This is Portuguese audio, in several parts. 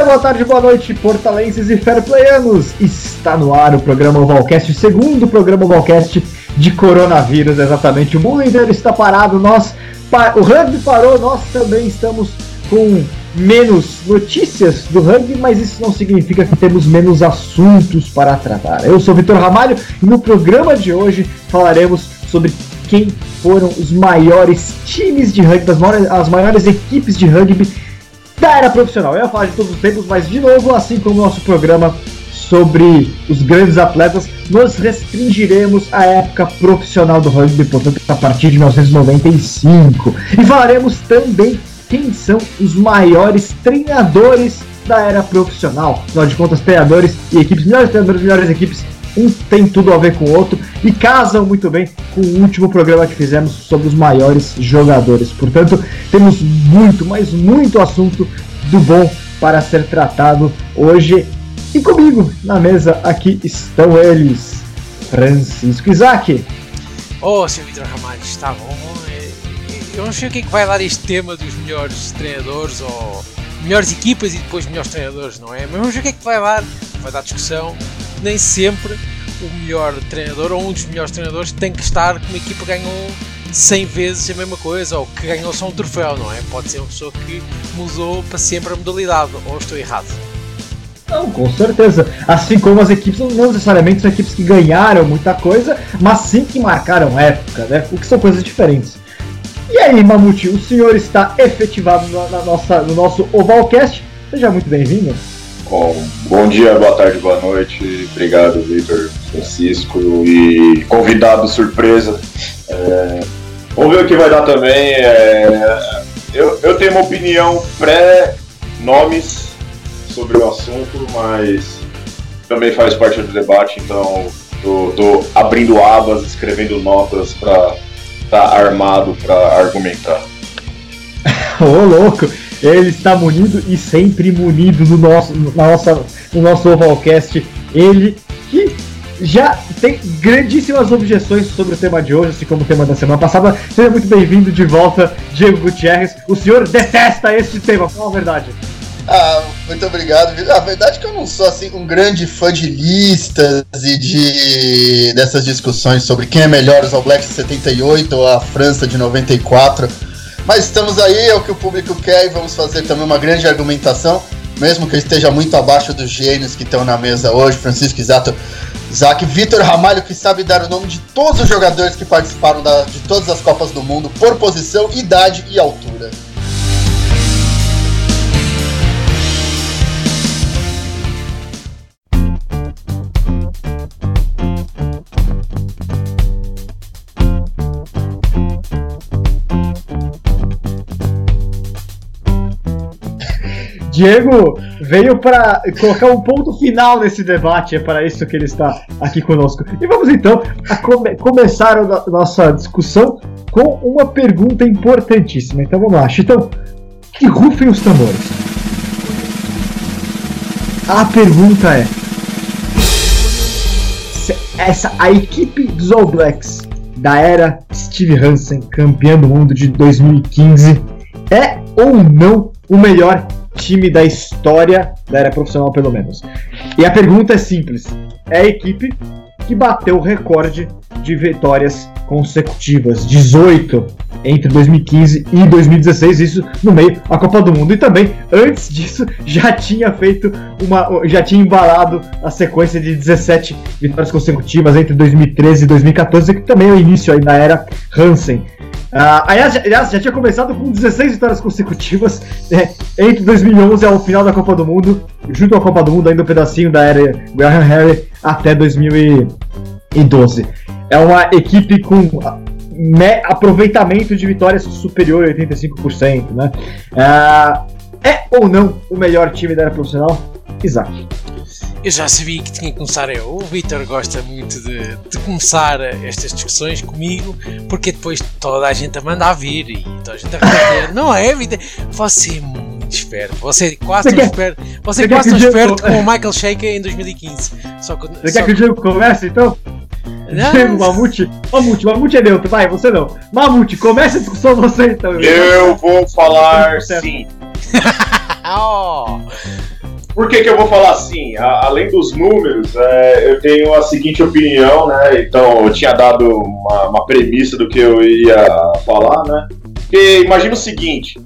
Dia, boa tarde, boa noite, portalenses e fairplayanos! Está no ar o programa Ovalcast, o segundo programa Ovalcast de coronavírus, exatamente. O mundo inteiro está parado, nós, o rugby parou, nós também estamos com menos notícias do rugby, mas isso não significa que temos menos assuntos para tratar. Eu sou Vitor Ramalho e no programa de hoje falaremos sobre quem foram os maiores times de rugby, as maiores, as maiores equipes de rugby da era profissional. Eu ia falar de todos os tempos, mas de novo, assim como o nosso programa sobre os grandes atletas, nós restringiremos a época profissional do rugby, portanto, a partir de 1995. E falaremos também quem são os maiores treinadores da era profissional. Afinal de contas, treinadores e equipes, melhores treinadores, melhores equipes, um tem tudo a ver com o outro e casam muito bem com o último programa que fizemos sobre os maiores jogadores. Portanto, temos muito, mas muito assunto do bom para ser tratado hoje. E comigo na mesa aqui estão eles, Francisco Isaac. Ô, oh, seu Vitor Ramalho, está bom? Eu não sei o que é que vai dar este tema dos melhores treinadores ou melhores equipas e depois melhores treinadores, não é? Mas vamos ver o que é que vai dar. Vai dar discussão. Nem sempre o melhor treinador ou um dos melhores treinadores tem que estar com uma equipa que ganhou 100 vezes a mesma coisa ou que ganhou só um troféu, não é? Pode ser uma pessoa que mudou para sempre a modalidade, ou estou errado? Não, com certeza. Assim como as equipes não necessariamente são equipes que ganharam muita coisa, mas sim que marcaram época, né? O que são coisas diferentes. E aí, Mamute, o senhor está efetivado na nossa, no nosso Ovalcast. Seja muito bem-vindo. Bom, bom dia, boa tarde, boa noite. Obrigado, Vitor, Francisco e convidado surpresa. É, vamos ver o que vai dar também. É, eu, eu tenho uma opinião pré-nomes sobre o assunto, mas também faz parte do debate, então tô, abrindo abas, escrevendo notas para estar tá armado para argumentar. Ô louco! Ele está munido e sempre munido no nosso, na nossa, no nosso Ovalcast. Ele que já tem grandíssimas objeções sobre o tema de hoje, assim como o tema da semana passada. Seja muito bem-vindo de volta, Diego Gutierrez. O senhor detesta este tema, fala a verdade. Ah, muito obrigado. A verdade é que eu não sou assim um grande fã de listas e de dessas discussões sobre quem é melhor, os All Blacks de 78 ou a França de 94. Mas estamos aí, é o que o público quer e vamos fazer também uma grande argumentação, mesmo que eu esteja muito abaixo dos gênios que estão na mesa hoje, Francisco Isato, Isaac, Vitor Ramalho, que sabe dar o nome de todos os jogadores que participaram da, de todas as Copas do Mundo por posição, idade e altura. Diego veio para colocar um ponto final nesse debate, é para isso que ele está aqui conosco. E vamos então a come começar a nossa discussão com uma pergunta importantíssima. Então vamos lá, Chitão, que rufem os tambores. A pergunta é: essa a equipe dos All Blacks da era Steve Hansen, campeão do mundo de 2015, é ou não o melhor time da história da era profissional, pelo menos. E a pergunta é simples: é a equipe que bateu o recorde de vitórias consecutivas, 18 entre 2015 e 2016, isso no meio da Copa do Mundo. E também, antes disso, já tinha feito uma. já tinha embalado a sequência de 17 vitórias consecutivas entre 2013 e 2014, que também é o início aí da era Hansen. Uh, aliás, aliás, já tinha começado com 16 vitórias consecutivas né, entre 2011 e o final da Copa do Mundo, junto à Copa do Mundo, ainda um pedacinho da era Graham Harry até 2012. É uma equipe com aproveitamento de vitórias superior a 85%. Né? Uh, é ou não o melhor time da era profissional? Isaac. Eu já sabia que tinha que começar eu. O Vitor gosta muito de, de, começar estas discussões comigo, porque depois toda a gente a manda a vir e toda a gente a responder. Não é, Vitor? Você é muito esperto. Você é quase tão esperto. Você é quase tão esperto como o Michael Shaker em 2015. Só que, você só quer que o jogo comece então? Não. Mamute. Mamute, Mamute é neutro, vai, você não. Mamute, comece a discussão você então. Eu vou falar sim. oh. Por que, que eu vou falar assim? A, além dos números, é, eu tenho a seguinte opinião, né? Então, eu tinha dado uma, uma premissa do que eu ia falar, né? Porque imagina o seguinte,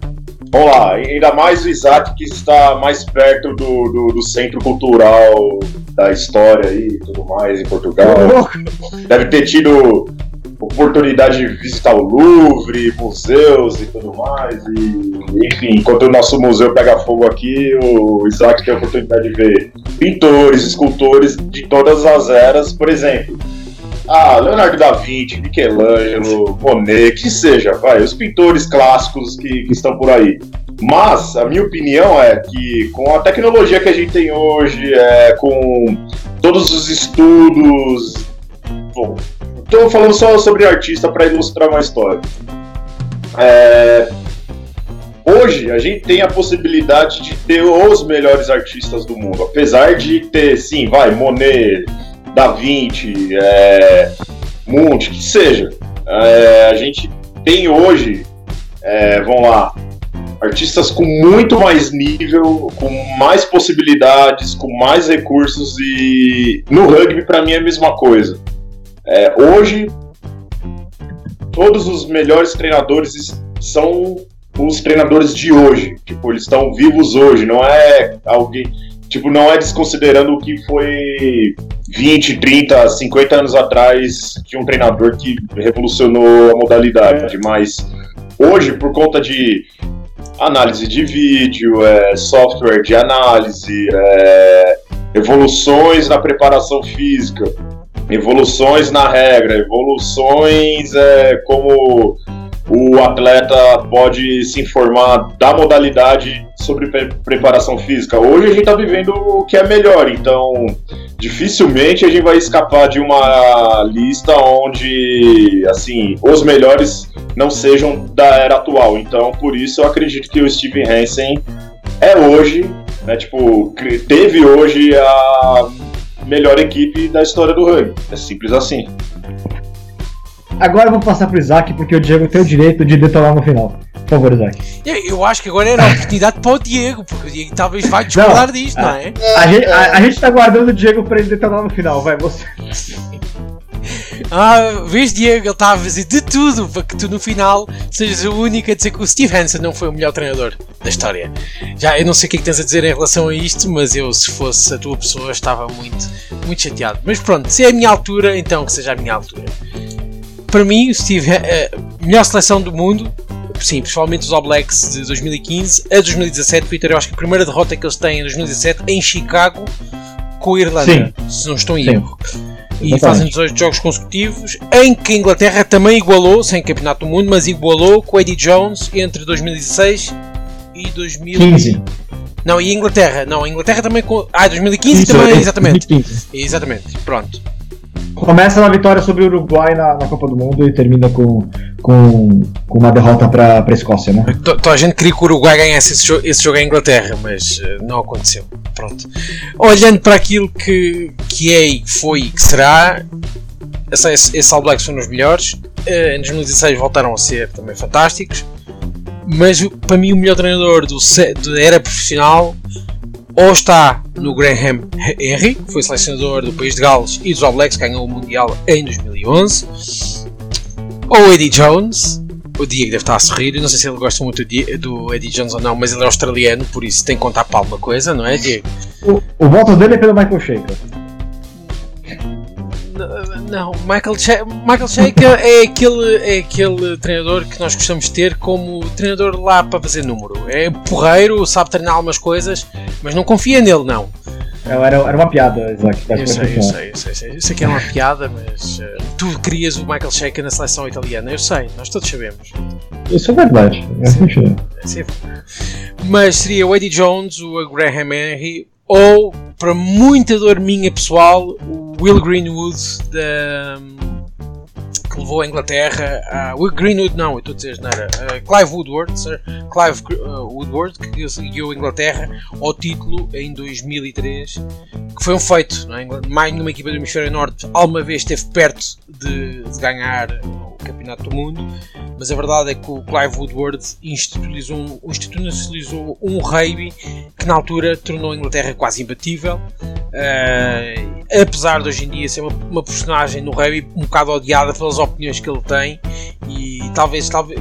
vamos lá, ainda mais o Isaac que está mais perto do, do, do centro cultural da história e tudo mais em Portugal. Deve ter tido oportunidade de visitar o Louvre, museus e tudo mais. E, enfim, enquanto o nosso museu pega fogo aqui, o Isaac tem a oportunidade de ver pintores, escultores de todas as eras, por exemplo. Ah, Leonardo da Vinci, Michelangelo, Monet, que seja, vai, os pintores clássicos que, que estão por aí. Mas a minha opinião é que com a tecnologia que a gente tem hoje, é, com todos os estudos, bom, Estou falando só sobre artista para ilustrar uma história. É... Hoje a gente tem a possibilidade de ter os melhores artistas do mundo, apesar de ter, sim, vai, Monet, Da Vinci, é... Munch, que seja. É... A gente tem hoje, é... vamos lá, artistas com muito mais nível, com mais possibilidades, com mais recursos e no rugby para mim é a mesma coisa. É, hoje, todos os melhores treinadores são os treinadores de hoje. Tipo, eles estão vivos hoje, não é alguém. Tipo, não é desconsiderando o que foi 20, 30, 50 anos atrás de um treinador que revolucionou a modalidade, mas hoje, por conta de análise de vídeo, é, software de análise, é, evoluções na preparação física, evoluções na regra, evoluções é, como o atleta pode se informar da modalidade sobre pre preparação física. Hoje a gente está vivendo o que é melhor, então dificilmente a gente vai escapar de uma lista onde assim os melhores não sejam da era atual. Então por isso eu acredito que o Steven Hansen é hoje, né, tipo teve hoje a melhor equipe da história do rugby. É simples assim. Agora eu vou passar pro Isaac, porque o Diego tem o direito de detonar no final. Por favor, Isaac. Eu acho que agora era a oportunidade para o Diego, porque o Diego talvez vai discordar disto, não é? A, gente, a, a gente tá guardando o Diego para ele detonar no final, vai, você. Ah, vês Diego, ele está a fazer de tudo para que tu no final sejas o único a dizer que o Steve Hansen não foi o melhor treinador da história. Já eu não sei o que é que tens a dizer em relação a isto, mas eu, se fosse a tua pessoa, estava muito, muito chateado. Mas pronto, se é a minha altura, então que seja a minha altura. Para mim, o Steve, a eh, melhor seleção do mundo, sim, principalmente os All Blacks de 2015 a 2017. Peter, eu acho que a primeira derrota que eles têm em 2017 em Chicago com a Irlanda, sim. se não estou em erro e fazem 18 jogos consecutivos, em que a Inglaterra também igualou, sem campeonato do mundo, mas igualou com Eddie Jones entre 2016 e 2015. Não, e a Inglaterra, não, a Inglaterra também com. Ah, 2015 Isso, também, é, exatamente. 2015. Exatamente, pronto. Começa na vitória sobre o Uruguai na, na, Copa do Mundo e termina com, com, com uma derrota para a Escócia, né? Toda a gente queria que o Uruguai ganhasse esse jogo, esse jogo à Inglaterra, mas uh, não aconteceu. Pronto. Olhando para aquilo que, que é foi e que será, esse, esse All Blacks foram os melhores. Uh, em 2016 voltaram a ser também fantásticos. Mas para mim, o melhor treinador do, da era profissional ou está no Graham Henry, que foi selecionador do País de Gales e dos All Blacks, ganhou o Mundial em 2011, ou Eddie Jones, o Diego deve estar a sorrir, não sei se ele gosta muito do Eddie Jones ou não, mas ele é australiano, por isso tem que contar para alguma coisa, não é, Diego? O, o voto dele é pelo Michael Shaker. Não, Michael, che Michael Shaker é aquele, é aquele treinador que nós gostamos de ter como treinador lá para fazer número. É porreiro, sabe treinar algumas coisas, mas não confia nele, não. Era, era uma piada, Isaac. Eu sei, eu sei, eu sei, eu sei. Eu sei que é uma piada, mas uh, tu querias o Michael Shaker na seleção italiana, eu sei, nós todos sabemos. Isso é verdade. É sim, sim. Mas seria o Eddie Jones, o Graham Henry, ou, para muita dor minha pessoal, o Will Greenwood da, que levou a Inglaterra. Uh, Will Greenwood, não, eu estou a dizer, não era. Clive Woodward, sir, Clive uh, Woodward, que guiou a Inglaterra ao título em 2003, que foi um feito. Não é? Mais nenhuma equipa do Hemisfério Norte alguma vez esteve perto de, de ganhar Campeonato do Mundo. mas a verdade é que o Clive Woodward institucionalizou, institucionalizou um rugby que na altura tornou a Inglaterra quase imbatível. Uh, apesar de hoje em dia ser uma, uma, personagem no rugby um bocado odiada pelas opiniões que ele tem e talvez, talvez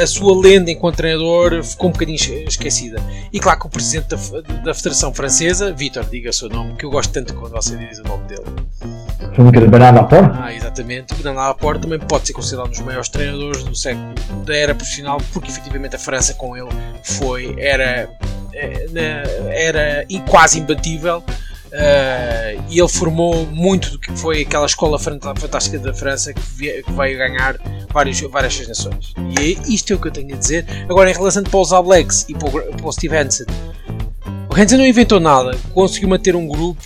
a sua lenda enquanto treinador ficou um bocadinho esquecida. E claro que o presidente da, da Federação Francesa, Vitor, diga o seu nome, que eu gosto tanto quando você diz o nome dele. Foi que Bernard Laporte? Ah, exatamente. O Bernard Laporte também pode ser considerado um dos maiores treinadores do século da era profissional, porque efetivamente a França com ele foi, era, eh, era quase imbatível. Uh, e ele formou muito do que foi aquela escola fantástica da França que, veio, ganhar vários, várias nações. E é isto é o que eu tenho a dizer. Agora, em relação para os Blacks e para o, para o Steve Hansen, o Hansen não inventou nada, conseguiu manter um grupo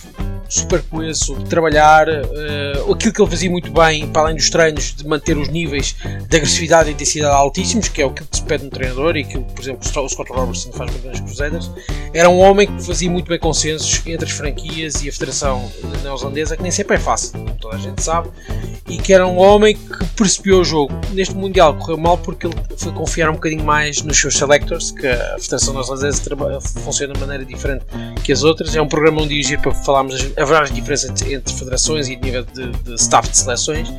super coeso, trabalhar uh, aquilo que ele fazia muito bem, para além dos treinos, de manter os níveis de agressividade e intensidade altíssimos, que é o que se pede no treinador e que, por exemplo, o Scott Robertson faz muito nas Crusaders. Era um homem que fazia muito bem consensos entre as franquias e a Federação Neozelandesa, que nem sempre é fácil, como toda a gente sabe, e que era um homem que percebeu o jogo. Neste Mundial correu mal porque ele foi confiar um bocadinho mais nos seus selectors, que a Federação Neozelandesa funciona de maneira diferente que as outras. É um programa onde dirigir para falarmos várias diferenças entre federações e nível de, de staff de seleções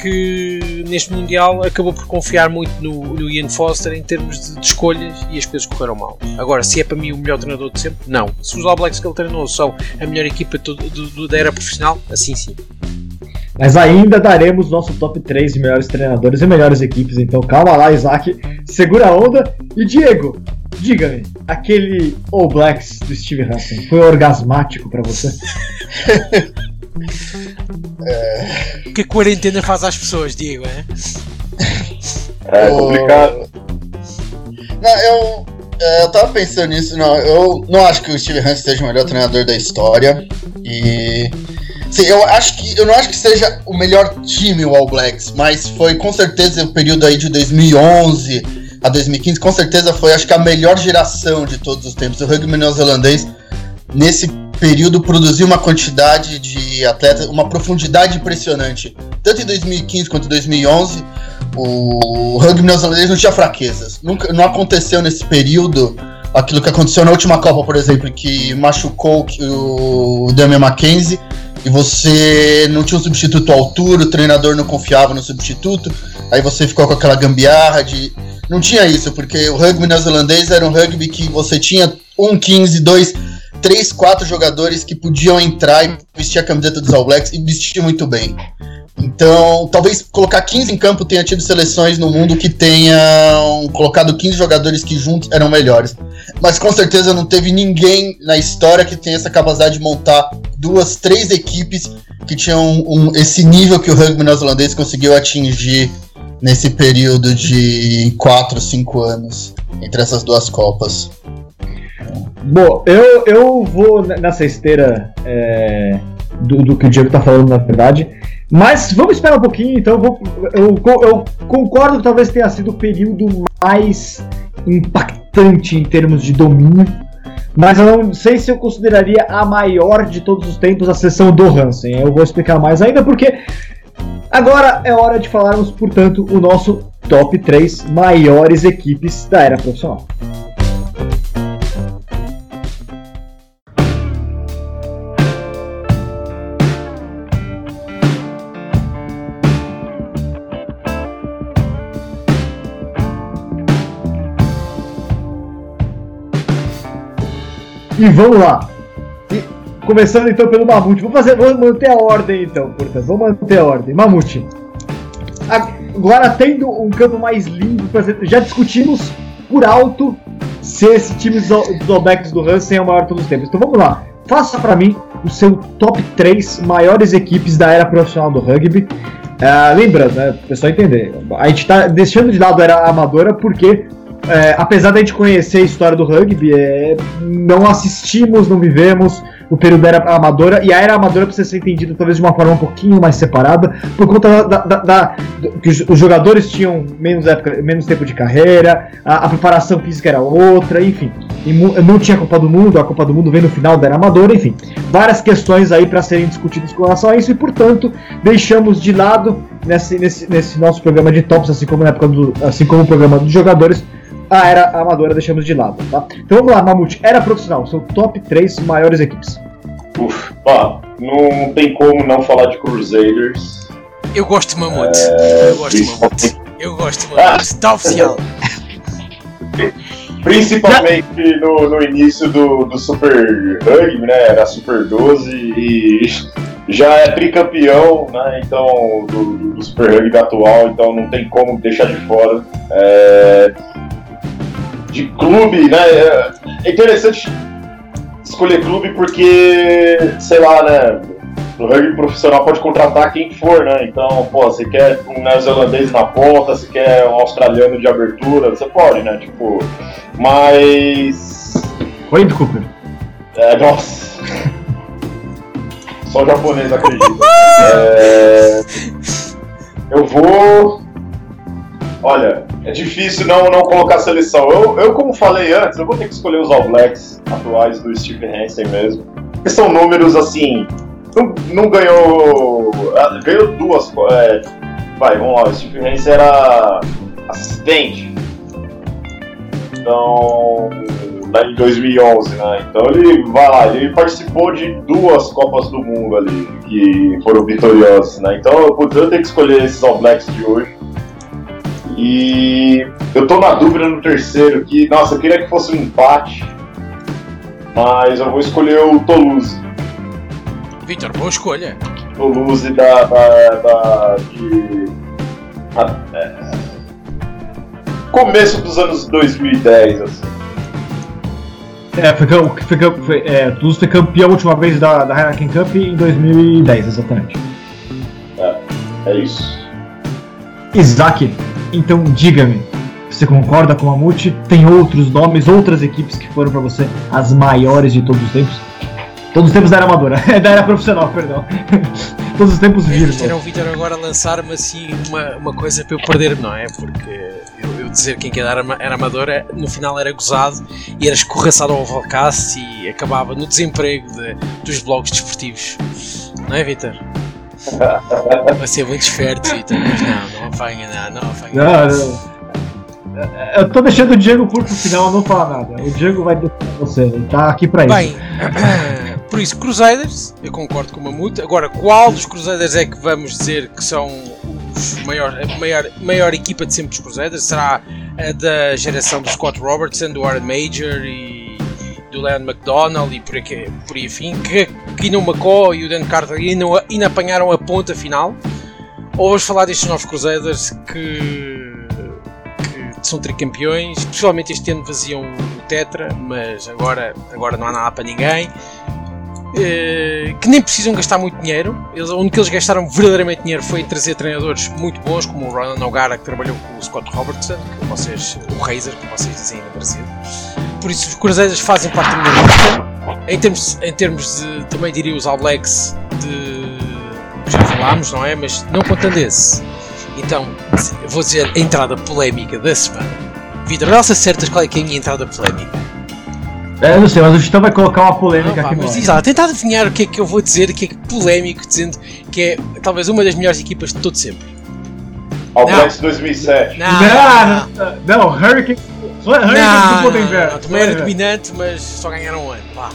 que neste Mundial acabou por confiar muito no, no Ian Foster em termos de, de, escolhas e as coisas correram mal. Agora, se é para mim o melhor treinador de sempre, não. Se os All Blacks que ele treinou são a melhor equipa do, da era profissional, assim sim. Mas ainda daremos nosso top 3 de melhores treinadores e melhores equipes, então calma lá, Isaac, segura a onda. E Diego, Diga-me, aquele All Blacks do Steve Hansen foi orgasmático para você? é... O que a quarentena faz às pessoas, Diego, é? É complicado. Não, eu, é, eu tava pensando nisso, não, eu não acho que o Steve Hansen seja o melhor treinador da história. E. Sim, eu acho que. Eu não acho que seja o melhor time o All Blacks, mas foi com certeza o período aí de 2011 a 2015, com certeza foi, acho que, a melhor geração de todos os tempos. O rugby neozelandês, nesse período, produziu uma quantidade de atletas, uma profundidade impressionante. Tanto em 2015 quanto em 2011, o rugby neozelandês não tinha fraquezas. Nunca, não aconteceu nesse período aquilo que aconteceu na última Copa, por exemplo, que machucou o Damian Mackenzie e você não tinha um substituto à altura, o treinador não confiava no substituto, aí você ficou com aquela gambiarra de não tinha isso, porque o rugby neozelandês era um rugby que você tinha um 15, dois, três, quatro jogadores que podiam entrar e vestir a camiseta dos All Blacks e vestir muito bem. Então, talvez colocar 15 em campo tenha tido seleções no mundo que tenham colocado 15 jogadores que juntos eram melhores. Mas com certeza não teve ninguém na história que tenha essa capacidade de montar duas, três equipes que tinham um, esse nível que o rugby neozelandês conseguiu atingir nesse período de 4, 5 anos entre essas duas Copas. Bom, eu, eu vou nessa esteira é, do, do, que o Diego tá falando, na verdade. Mas vamos esperar um pouquinho, então. Vou, eu, eu concordo que talvez tenha sido o período mais impactante em termos de domínio. Mas eu não sei se eu consideraria a maior de todos os tempos a sessão do Hansen. Eu vou explicar mais ainda, porque Agora é hora de falarmos, portanto, o nosso top 3 maiores equipes da era profissional. E vamos lá. Começando então pelo Mamute. Vou fazer, vou manter a ordem então, portanto. Vou manter a ordem. Mamute. Agora tendo um campo mais limpo, já discutimos por alto se esse time dos All do Hansen é o maior de todos os tempos. Então vamos lá. Faça para mim o seu top 3 maiores equipes da era profissional do rugby. Uh, lembrando, né, pessoal entender, a gente está deixando de lado a era amadora porque é, apesar da gente conhecer a história do rugby, é, não assistimos, não vivemos o período da era amadora, e a era amadora precisa ser entendida talvez de uma forma um pouquinho mais separada, por conta da, da, da que os jogadores tinham menos, época, menos tempo de carreira, a, a preparação física era outra, enfim. não tinha Copa do Mundo, a Copa do Mundo vem no final da era amadora, enfim. Várias questões aí para serem discutidas com relação a isso, e portanto, deixamos de lado nesse, nesse, nesse nosso programa de tops, assim como na época do, assim como o programa dos jogadores, a era amadora deixamos de lado, tá? Então vamos lá, Mamute, era profissional, são top 3 maiores equipes. Uf, pá, não tem como não falar de Crusaders. Eu gosto de Mamute. É, eu gosto de Mamute. Eu gosto de Mamute. Está oficial. Principalmente no, no início do, do Super Rugby, né? Era Super 12 e já é tricampeão, né? Então, do, do Super Rugby atual, então não tem como deixar de fora. É, de clube, né? É interessante escolher clube porque, sei lá, né? O rugby profissional pode contratar quem for, né? Então, pô, você quer um neozelandês na ponta, você quer um australiano de abertura, você pode, né? Tipo, mas. Oi, Cooper. É, nossa. Só o japonês acredita. é... Eu vou. Olha, é difícil não, não colocar seleção. Eu, eu, como falei antes, eu vou ter que escolher os All Blacks atuais do Steve Hansen mesmo. Porque são números assim não, não ganhou. Ah, ganhou duas. É, vai, vamos lá. O Steve Hansen era assistente. Então. Em 2011, né? Então ele vai lá, ele participou de duas Copas do Mundo ali, que foram vitoriosas, né? Então eu tenho que escolher esses All Blacks de hoje. E eu tô na dúvida no terceiro, que, nossa, eu queria que fosse um empate, mas eu vou escolher o Toulouse. Vitor, boa escolha. Toulouse da. da, da de, a, é, começo dos anos 2010, assim. É, foi, foi, foi, é, Toulouse foi campeão a última vez da, da Heineken Cup em 2010, exatamente. É, é isso. Isaac, então diga-me, você concorda com a Mamute? Tem outros nomes, outras equipes que foram para você as maiores de todos os tempos? Todos os tempos da era amadora, da era profissional, perdão. Todos os tempos viram. Era o Vitor agora lançar-me assim uma, uma coisa para eu perder-me, não é? Porque eu, eu, dizer quem que era, era amador no final era gozado e era escorraçado ao Valcast e acabava no desemprego de, dos blogs desportivos. Não é, Vitor? Vai ser muito esperto, Vitor, mas não, não apanha, não, não. Não, não. Eu tô deixando o Diego por pro final não falar nada. O Diego vai defender você, ele tá aqui pra isso. Bem, por isso, Crusaders, eu concordo com o Mamute. Agora, qual dos Crusaders é que vamos dizer que são os maior, a maior, maior equipa de sempre dos Crusaders? Será a da geração do Scott Robertson, do Aaron Major e do Leon McDonald e por aí, por aí afim, que Keenan McCaw e o Dan Carter ainda, ainda apanharam a ponta final? Ou vamos falar destes novos Crusaders que são tricampeões, possivelmente este ano vaziam o Tetra, mas agora, agora não há nada para ninguém. Uh, que nem precisam gastar muito dinheiro. Eles, onde que eles gastaram verdadeiramente dinheiro foi em trazer treinadores muito bons, como o Ronan O'Gara, que trabalhou com o Scott Robertson, que vocês, o Razer, que vocês dizem no Brasil. Por isso, os Cruzeiros fazem parte da minha lista. Em termos, em termos de, também diria os All Blacks, de, já falámos, não é? Mas não contando esse então, vou dizer a entrada polémica da semana. Vitor, não se acertas qual é, que é a minha entrada polémica. É, não sei, mas o Gestão vai colocar uma polêmica não, aqui. Mas diz lá, tentar adivinhar o que é que eu vou dizer, o que é que polémico, dizendo que é talvez uma das melhores equipas de todo sempre. All Blacks 2007. Não, não, não, não, Hurricane. Hurricane não, do Golden Bear. Também era dominante, mas só ganharam um ano. Pá.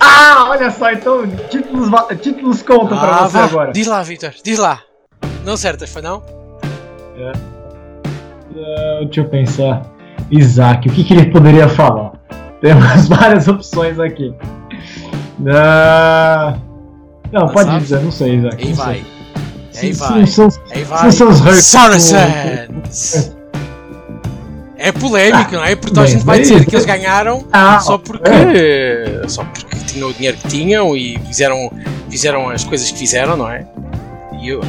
Ah, olha só, então títulos, títulos contam ah, pra você vá. agora. Diz lá, Vitor, diz lá. Não certas, foi não? É. Uh, deixa eu pensar. Isaac, o que, que ele poderia falar? Temos várias opções aqui. Uh... Não, não, pode sabe? dizer, não sei, Isaac. Aí vai. Aí vai. São, Aí vai. São os Saracens! É polémico, não é? Porque a gente vai dizer que eles ganharam ah, só porque. É. Só porque tinham o dinheiro que tinham e fizeram, fizeram as coisas que fizeram, não é? E eu,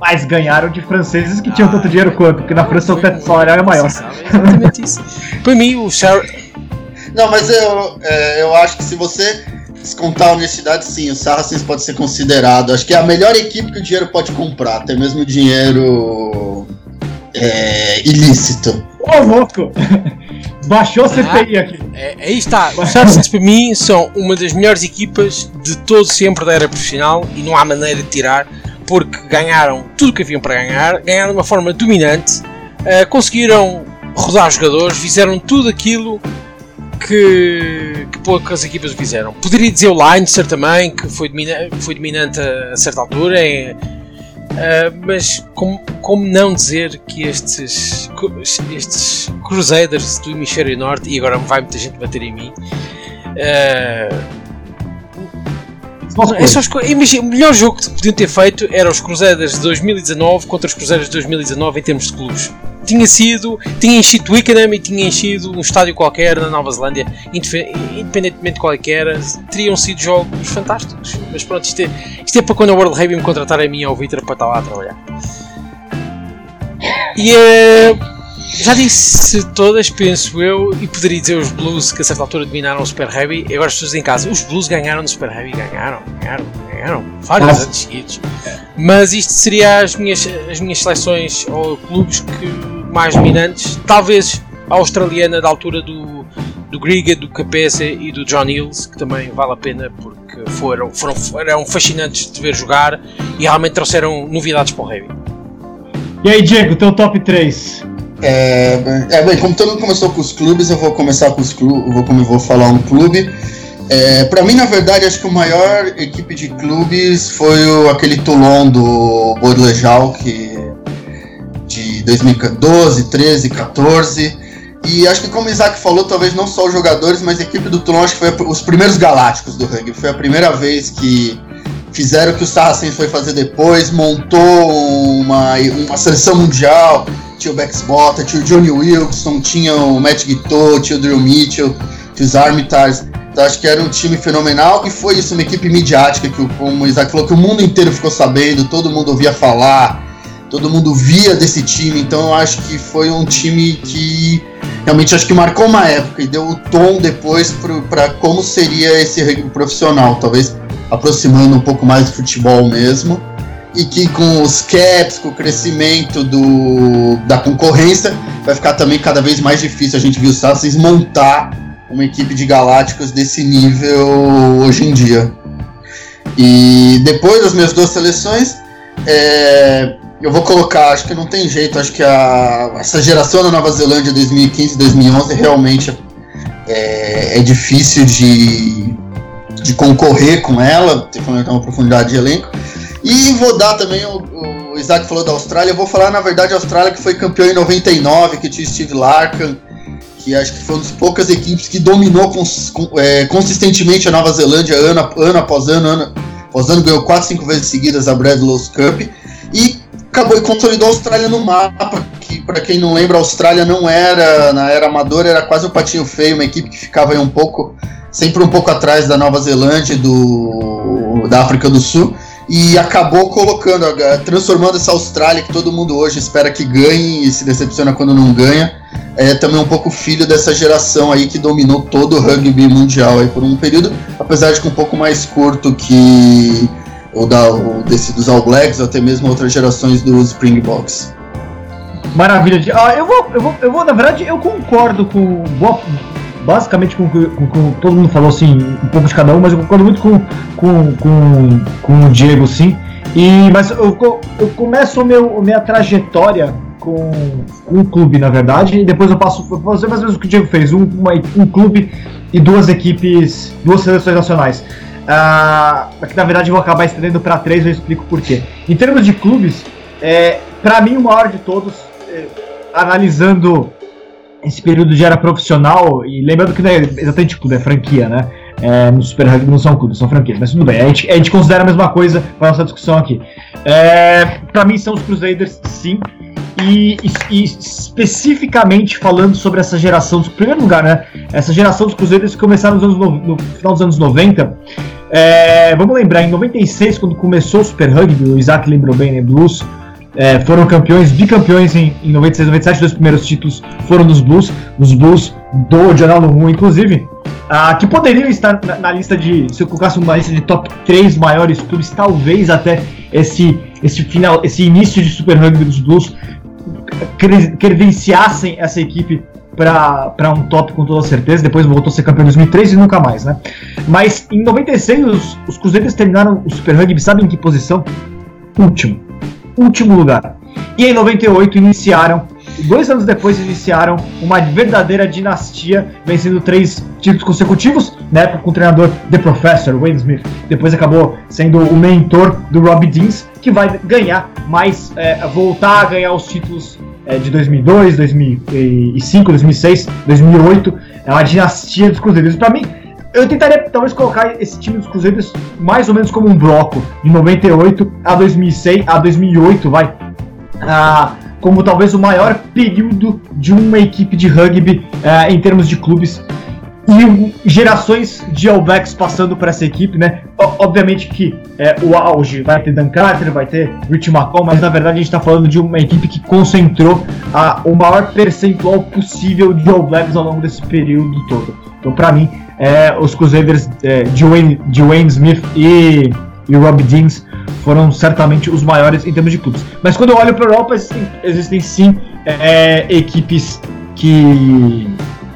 mas ganharam de franceses que tinham ah, tanto dinheiro quanto, porque na França o teto salarial é maior. Exatamente isso. Para mim, o Char... Não, mas eu, é, eu acho que se você descontar a honestidade, sim, o Saracens pode ser considerado. Acho que é a melhor equipe que o dinheiro pode comprar, até mesmo dinheiro é, ilícito. Ô, louco! Baixou a CPI ah, aqui. É, aí está. Os Saracens, para mim, são uma das melhores equipas de todo sempre da era profissional e não há maneira de tirar porque ganharam tudo o que haviam para ganhar, ganharam de uma forma dominante, uh, conseguiram rodar jogadores, fizeram tudo aquilo que, que poucas equipas fizeram. Poderia dizer o Leinster também, que foi, domina, foi dominante a, a certa altura, em, uh, mas como, como não dizer que estes, estes Crusaders do Hemisfério Norte, e agora vai muita gente bater em mim, uh, é só imagina, o melhor jogo que podiam ter feito era os Crusaders de 2019 contra os Crusaders de 2019 em termos de clubes. Tinha sido, tinha enchido Twickenham e tinha enchido um estádio qualquer na Nova Zelândia, independentemente de qual era, teriam sido jogos fantásticos. Mas pronto, isto é, isto é para quando a World Rugby me contratar a mim ou o Victor para estar lá a trabalhar. E é. Já disse todas, penso eu, e poderia dizer os Blues que a certa altura dominaram o Super Heavy. E agora as pessoas em casa, os Blues ganharam no Super Heavy, ganharam, ganharam, ganharam, vários anos seguidos. Mas isto seria as minhas, as minhas seleções ou clubes que, mais dominantes. Talvez a australiana da altura do, do Griga, do Capese e do John Hills, que também vale a pena porque foram, foram, foram fascinantes de ver jogar e realmente trouxeram novidades para o Heavy. E aí, Diego, teu top 3? É, é, bem, como todo mundo começou com os clubes, eu vou começar com os clubes, vou, como vou falar um clube. É, para mim, na verdade, acho que o maior equipe de clubes foi o, aquele Toulon do Baudelaire que de 2012, 13, 14. E acho que como o Isaac falou, talvez não só os jogadores, mas a equipe do Toulon acho que foi os primeiros galácticos do rugby. Foi a primeira vez que fizeram o que o Saracens foi fazer depois, montou uma, uma seleção mundial, tinha o Bex Bota, tinha o Johnny Wilson, tinha o Matt Guitot, tinha o Drew Mitchell, tinha os Armitars. Então acho que era um time fenomenal e foi isso, uma equipe midiática que, como o Isaac falou, que o mundo inteiro ficou sabendo, todo mundo ouvia falar, todo mundo via desse time. Então acho que foi um time que realmente acho que marcou uma época e deu o tom depois para como seria esse rugby profissional, talvez aproximando um pouco mais do futebol mesmo e que com os caps, com o crescimento do, da concorrência, vai ficar também cada vez mais difícil a gente viu os montar uma equipe de galácticos desse nível hoje em dia. E depois das minhas duas seleções, é, eu vou colocar, acho que não tem jeito, acho que a, essa geração da Nova Zelândia 2015 2011 realmente é, é difícil de, de concorrer com ela, tem uma profundidade de elenco. E vou dar também, o, o Isaac falou da Austrália, eu vou falar na verdade a Austrália que foi campeão em 99, que tinha Steve Larkin, que acho que foi uma das poucas equipes que dominou cons, é, consistentemente a Nova Zelândia ano, ano após ano, ano após ano, ganhou 4, 5 vezes seguidas a Bradlow's Cup e acabou e consolidou a Austrália no mapa, que para quem não lembra, a Austrália não era, na era amadora, era quase o patinho feio, uma equipe que ficava aí um pouco, sempre um pouco atrás da Nova Zelândia do da África do Sul e acabou colocando, transformando essa Austrália que todo mundo hoje espera que ganhe e se decepciona quando não ganha. É também um pouco filho dessa geração aí que dominou todo o rugby mundial aí por um período, apesar de que um pouco mais curto que o, da, o desse dos All Blacks, ou até mesmo outras gerações dos Springboks. Maravilha. Ah, eu, vou, eu, vou, eu vou, na verdade, eu concordo com boa, basicamente com o que todo mundo falou, assim, um pouco de cada um, mas eu concordo muito com, com, com, com o Diego, sim. E, mas eu, eu começo a meu, minha trajetória com, um clube, na verdade, e depois eu passo a fazer mais ou menos o que o Diego fez, um, uma, um clube e duas equipes, duas seleções nacionais. Uh, aqui na verdade eu vou acabar estendendo para três, eu explico por quê. Em termos de clubes, é, para mim o maior de todos, é, analisando esse período já era profissional, e lembrando que não é exatamente clube, é franquia, né? É, no Super Rugby não são clubes, são franquias, mas tudo bem, a gente, a gente considera a mesma coisa para nossa discussão aqui. É, para mim são os Crusaders, sim, e, e, e, especificamente falando sobre essa geração, em primeiro lugar, né? Essa geração dos Crusaders que começaram nos anos no, final dos anos 90. É, vamos lembrar, em 96, quando começou o Super Rugby, o Isaac lembrou bem, né? Blues é, foram campeões, bicampeões em, em 96 97, dois primeiros títulos foram dos Blues, os Blues do Jornal Moon, inclusive, ah, que poderiam estar na, na, lista de, se eu colocasse uma lista de top 3 maiores clubes, talvez até esse, esse final, esse início de Super Rugby dos Blues credenciassem essa equipe para um top com toda certeza. Depois voltou a ser campeão em 2003 e nunca mais, né? Mas em 96 os, os Cruzeiros terminaram o Super Rugby, sabe em que posição? último. Último lugar. E em 98 iniciaram, dois anos depois iniciaram uma verdadeira dinastia, vencendo três títulos consecutivos, na época com o treinador The Professor, Wayne Smith. Depois acabou sendo o mentor do Robbie Deans, que vai ganhar mais, é, voltar a ganhar os títulos é, de 2002, 2005, 2006, 2008. É uma dinastia dos Cruzeiros. Para mim, eu tentaria talvez colocar esse time dos Cruzeiros mais ou menos como um bloco de 98 a 2006 a 2008, vai. Ah, como talvez o maior período de uma equipe de rugby ah, em termos de clubes e gerações de All Blacks passando por essa equipe, né? Obviamente que é, o auge vai ter Dan Carter, vai ter Rich McCall, mas na verdade a gente está falando de uma equipe que concentrou a, o maior percentual possível de All Blacks ao longo desse período todo. Então, para mim, é, os Crusaders é, de, Wayne, de Wayne Smith e, e Rob Deans foram certamente os maiores em termos de clubes. Mas quando eu olho para a Europa, existem, existem sim é, equipes que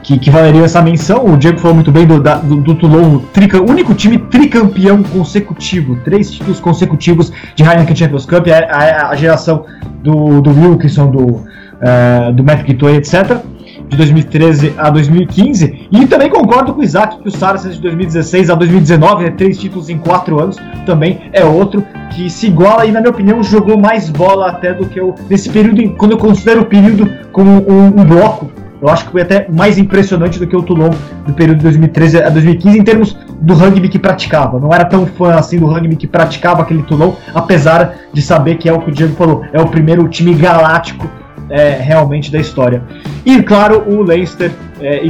que, que valeriam essa menção. O Diego falou muito bem do, da, do, do Toulon, trica, único time tricampeão consecutivo, três títulos consecutivos de Heineken Champions Cup, a, a, a geração do, do Wilkinson, do, uh, do Matt Guitoy, etc. De 2013 a 2015, e também concordo com o Isaac que o Saracens de 2016 a 2019, né, três títulos em quatro anos, também é outro que se iguala e, na minha opinião, jogou mais bola até do que eu. Nesse período, quando eu considero o período como um, um bloco eu acho que foi até mais impressionante do que o Toulon do período de 2013 a 2015 em termos do rugby que praticava. Não era tão fã assim do rugby que praticava aquele Toulon, apesar de saber que é o que o Diego falou, é o primeiro time galáctico é, realmente da história. E claro, o Leicester é,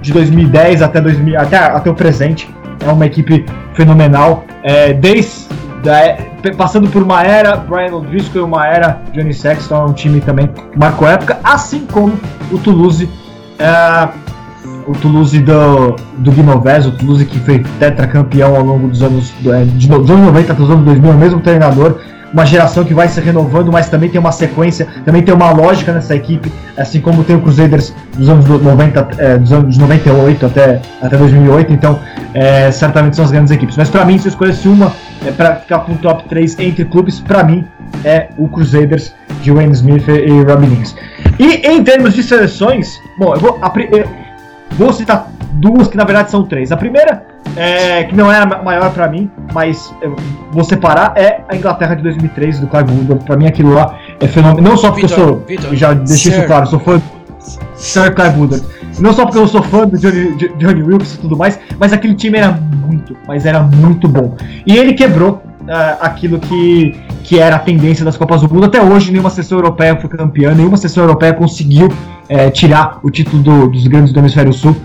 de 2010 até, 2000, até, até o presente é uma equipe fenomenal. É, desde da, passando por uma era Brian O'Driscoll e uma era Johnny Sexton, é um time também que marcou época, assim como o Toulouse, é, o Toulouse do, do Guinovés, o Toulouse que foi tetracampeão ao longo dos anos, é, de, dos anos 90 até os anos 2000, é o mesmo treinador, uma geração que vai se renovando, mas também tem uma sequência, também tem uma lógica nessa equipe, assim como tem o Crusaders dos anos 90, é, dos anos 98 até, até 2008, então é, certamente são as grandes equipes. Mas para mim, se eu escolhesse uma é, para ficar com o top 3 entre clubes, para mim é o Crusaders de Wayne Smith e Robin Lins. E em termos de seleções, bom, eu vou, eu vou citar duas que na verdade são três. A primeira, é, que não é a maior para mim, mas vou separar, é a Inglaterra de 2003 do Clive Woodward. Para mim aquilo lá é fenômeno. Não só porque Victor, eu sou, Victor, já deixei Sir. isso claro, sou fã Sir Clive Woodward. Não só porque eu sou fã do Johnny, Johnny Wilkes e tudo mais, mas aquele time era muito, mas era muito bom. E ele quebrou uh, aquilo que, que era a tendência das Copas do Mundo. Até hoje, nenhuma seleção europeia foi campeã, nenhuma seleção europeia conseguiu uh, tirar o título do, dos grandes do Hemisfério Sul.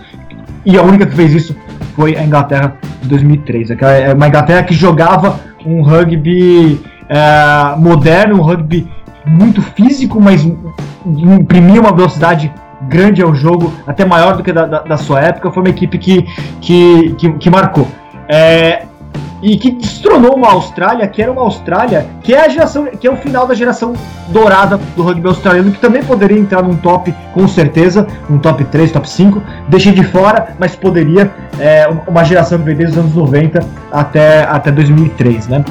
E a única que fez isso foi a Inglaterra de 2003. É uma Inglaterra que jogava um rugby uh, moderno, um rugby muito físico, mas imprimia uma velocidade grande ao jogo, até maior do que da, da, da sua época. Foi uma equipe que, que, que, que marcou. É, e que destronou uma Austrália, que era uma Austrália, que é a geração, que é o final da geração dourada do rugby australiano, que também poderia entrar num top, com certeza, num top 3, top 5. Deixei de fora, mas poderia, é, uma geração que veio desde os anos 90 até, até 2003, né?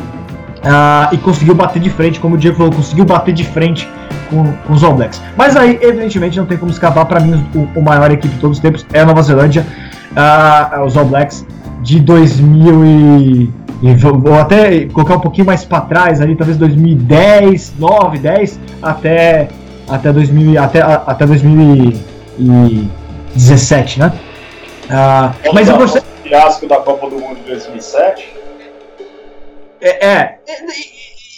Ah, e conseguiu bater de frente, como o Diego falou, conseguiu bater de frente com, com os All Blacks. Mas aí, evidentemente, não tem como escapar. Para mim, o, o, maior equipe de todos os tempos é a Nova Zelândia, ah, os All Blacks de 2000 e e vou até colocar um pouquinho mais para trás ali, talvez 2010, 9, 10 até até 2000 até até 2017, né? Ah, mas eu gostei o fiasco da Copa do Mundo de 2007. É, é,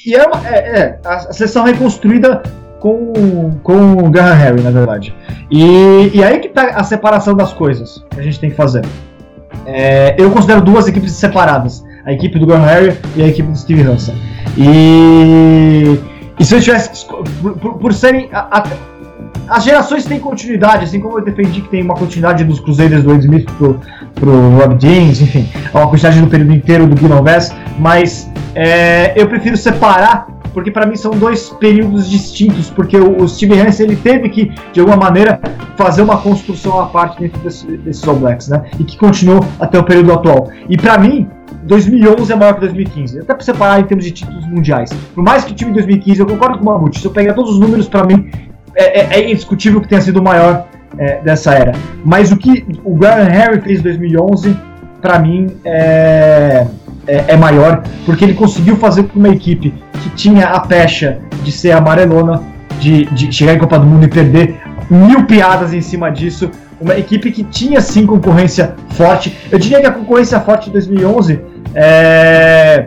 e é, uma, é, é a seleção reconstruída com, com o Graham Harry, na verdade. E, e aí que tá a separação das coisas que a gente tem que fazer. É, eu considero duas equipes separadas a equipe do Graham Harry e a equipe do Steve Hansen. E, e se eu tivesse. Por, por, serem. A, a, as gerações têm continuidade, assim como eu defendi que tem uma continuidade dos Cruzeiros do Smith pro, pro Rob James, enfim, uma continuidade no período inteiro do Guilherme Vess, mas é, eu prefiro separar porque para mim são dois períodos distintos, porque o, o Steve Hansen ele teve que, de alguma maneira, fazer uma construção à parte dentro desse, desses All Blacks, né? E que continuou até o período atual. E para mim, 2011 é maior que 2015. Até para separar em termos de títulos mundiais. Por mais que o time de 2015, eu concordo com o Mamute, se eu pegar todos os números, para mim, é, é, é, indiscutível que tenha sido o maior é, dessa era. Mas o que o Graham Harry fez em 2011, para mim, é, é, é, maior, porque ele conseguiu fazer com uma equipe que tinha a pecha de ser amarelona, de, de chegar em Copa do Mundo e perder mil piadas em cima disso. Uma equipe que tinha sim concorrência forte. Eu diria que a concorrência forte de 2011 é.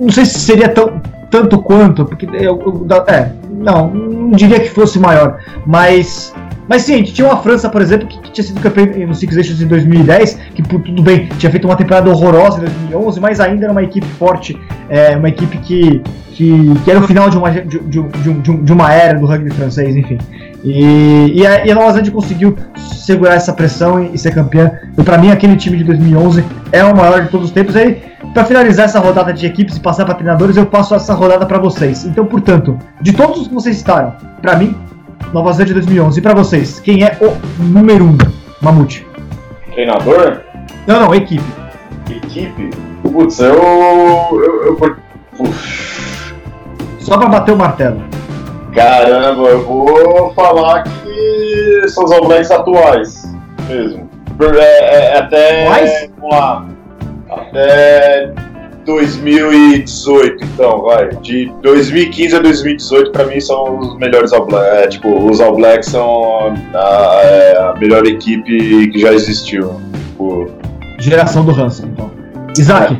Não sei se seria tão, tanto quanto, porque eu, é, não, não diria que fosse maior, mas mas sim, tinha uma França, por exemplo, que, que tinha sido campeã no Six Nations em 2010, que por tudo bem, tinha feito uma temporada horrorosa em 2011, mas ainda era uma equipe forte, é, uma equipe que, que, que, era o final de uma, de, de, de, de uma era do rugby francês, enfim. E, e, a, e a Nova Zelândia conseguiu segurar essa pressão e, e ser campeã. E para mim, aquele time de 2011 é o maior de todos os tempos. Aí, para finalizar essa rodada de equipes e passar para treinadores, eu passo essa rodada para vocês. Então, portanto, de todos os que vocês citaram, para mim, Nova Zelândia 2011. E para vocês, quem é o número 1? Um? Mamute. Treinador? Não, não, equipe. Equipe? Putz, eu. eu, eu... Só para bater o martelo. Caramba, eu vou falar que são os All Blacks atuais mesmo. É, é, até. Quais? Vamos lá. Até 2018, então, vai. De 2015 a 2018, pra mim, são os melhores All Blacks. É, tipo, os All Blacks são a, é, a melhor equipe que já existiu. Tipo... Geração do Hansen, então. Isaac.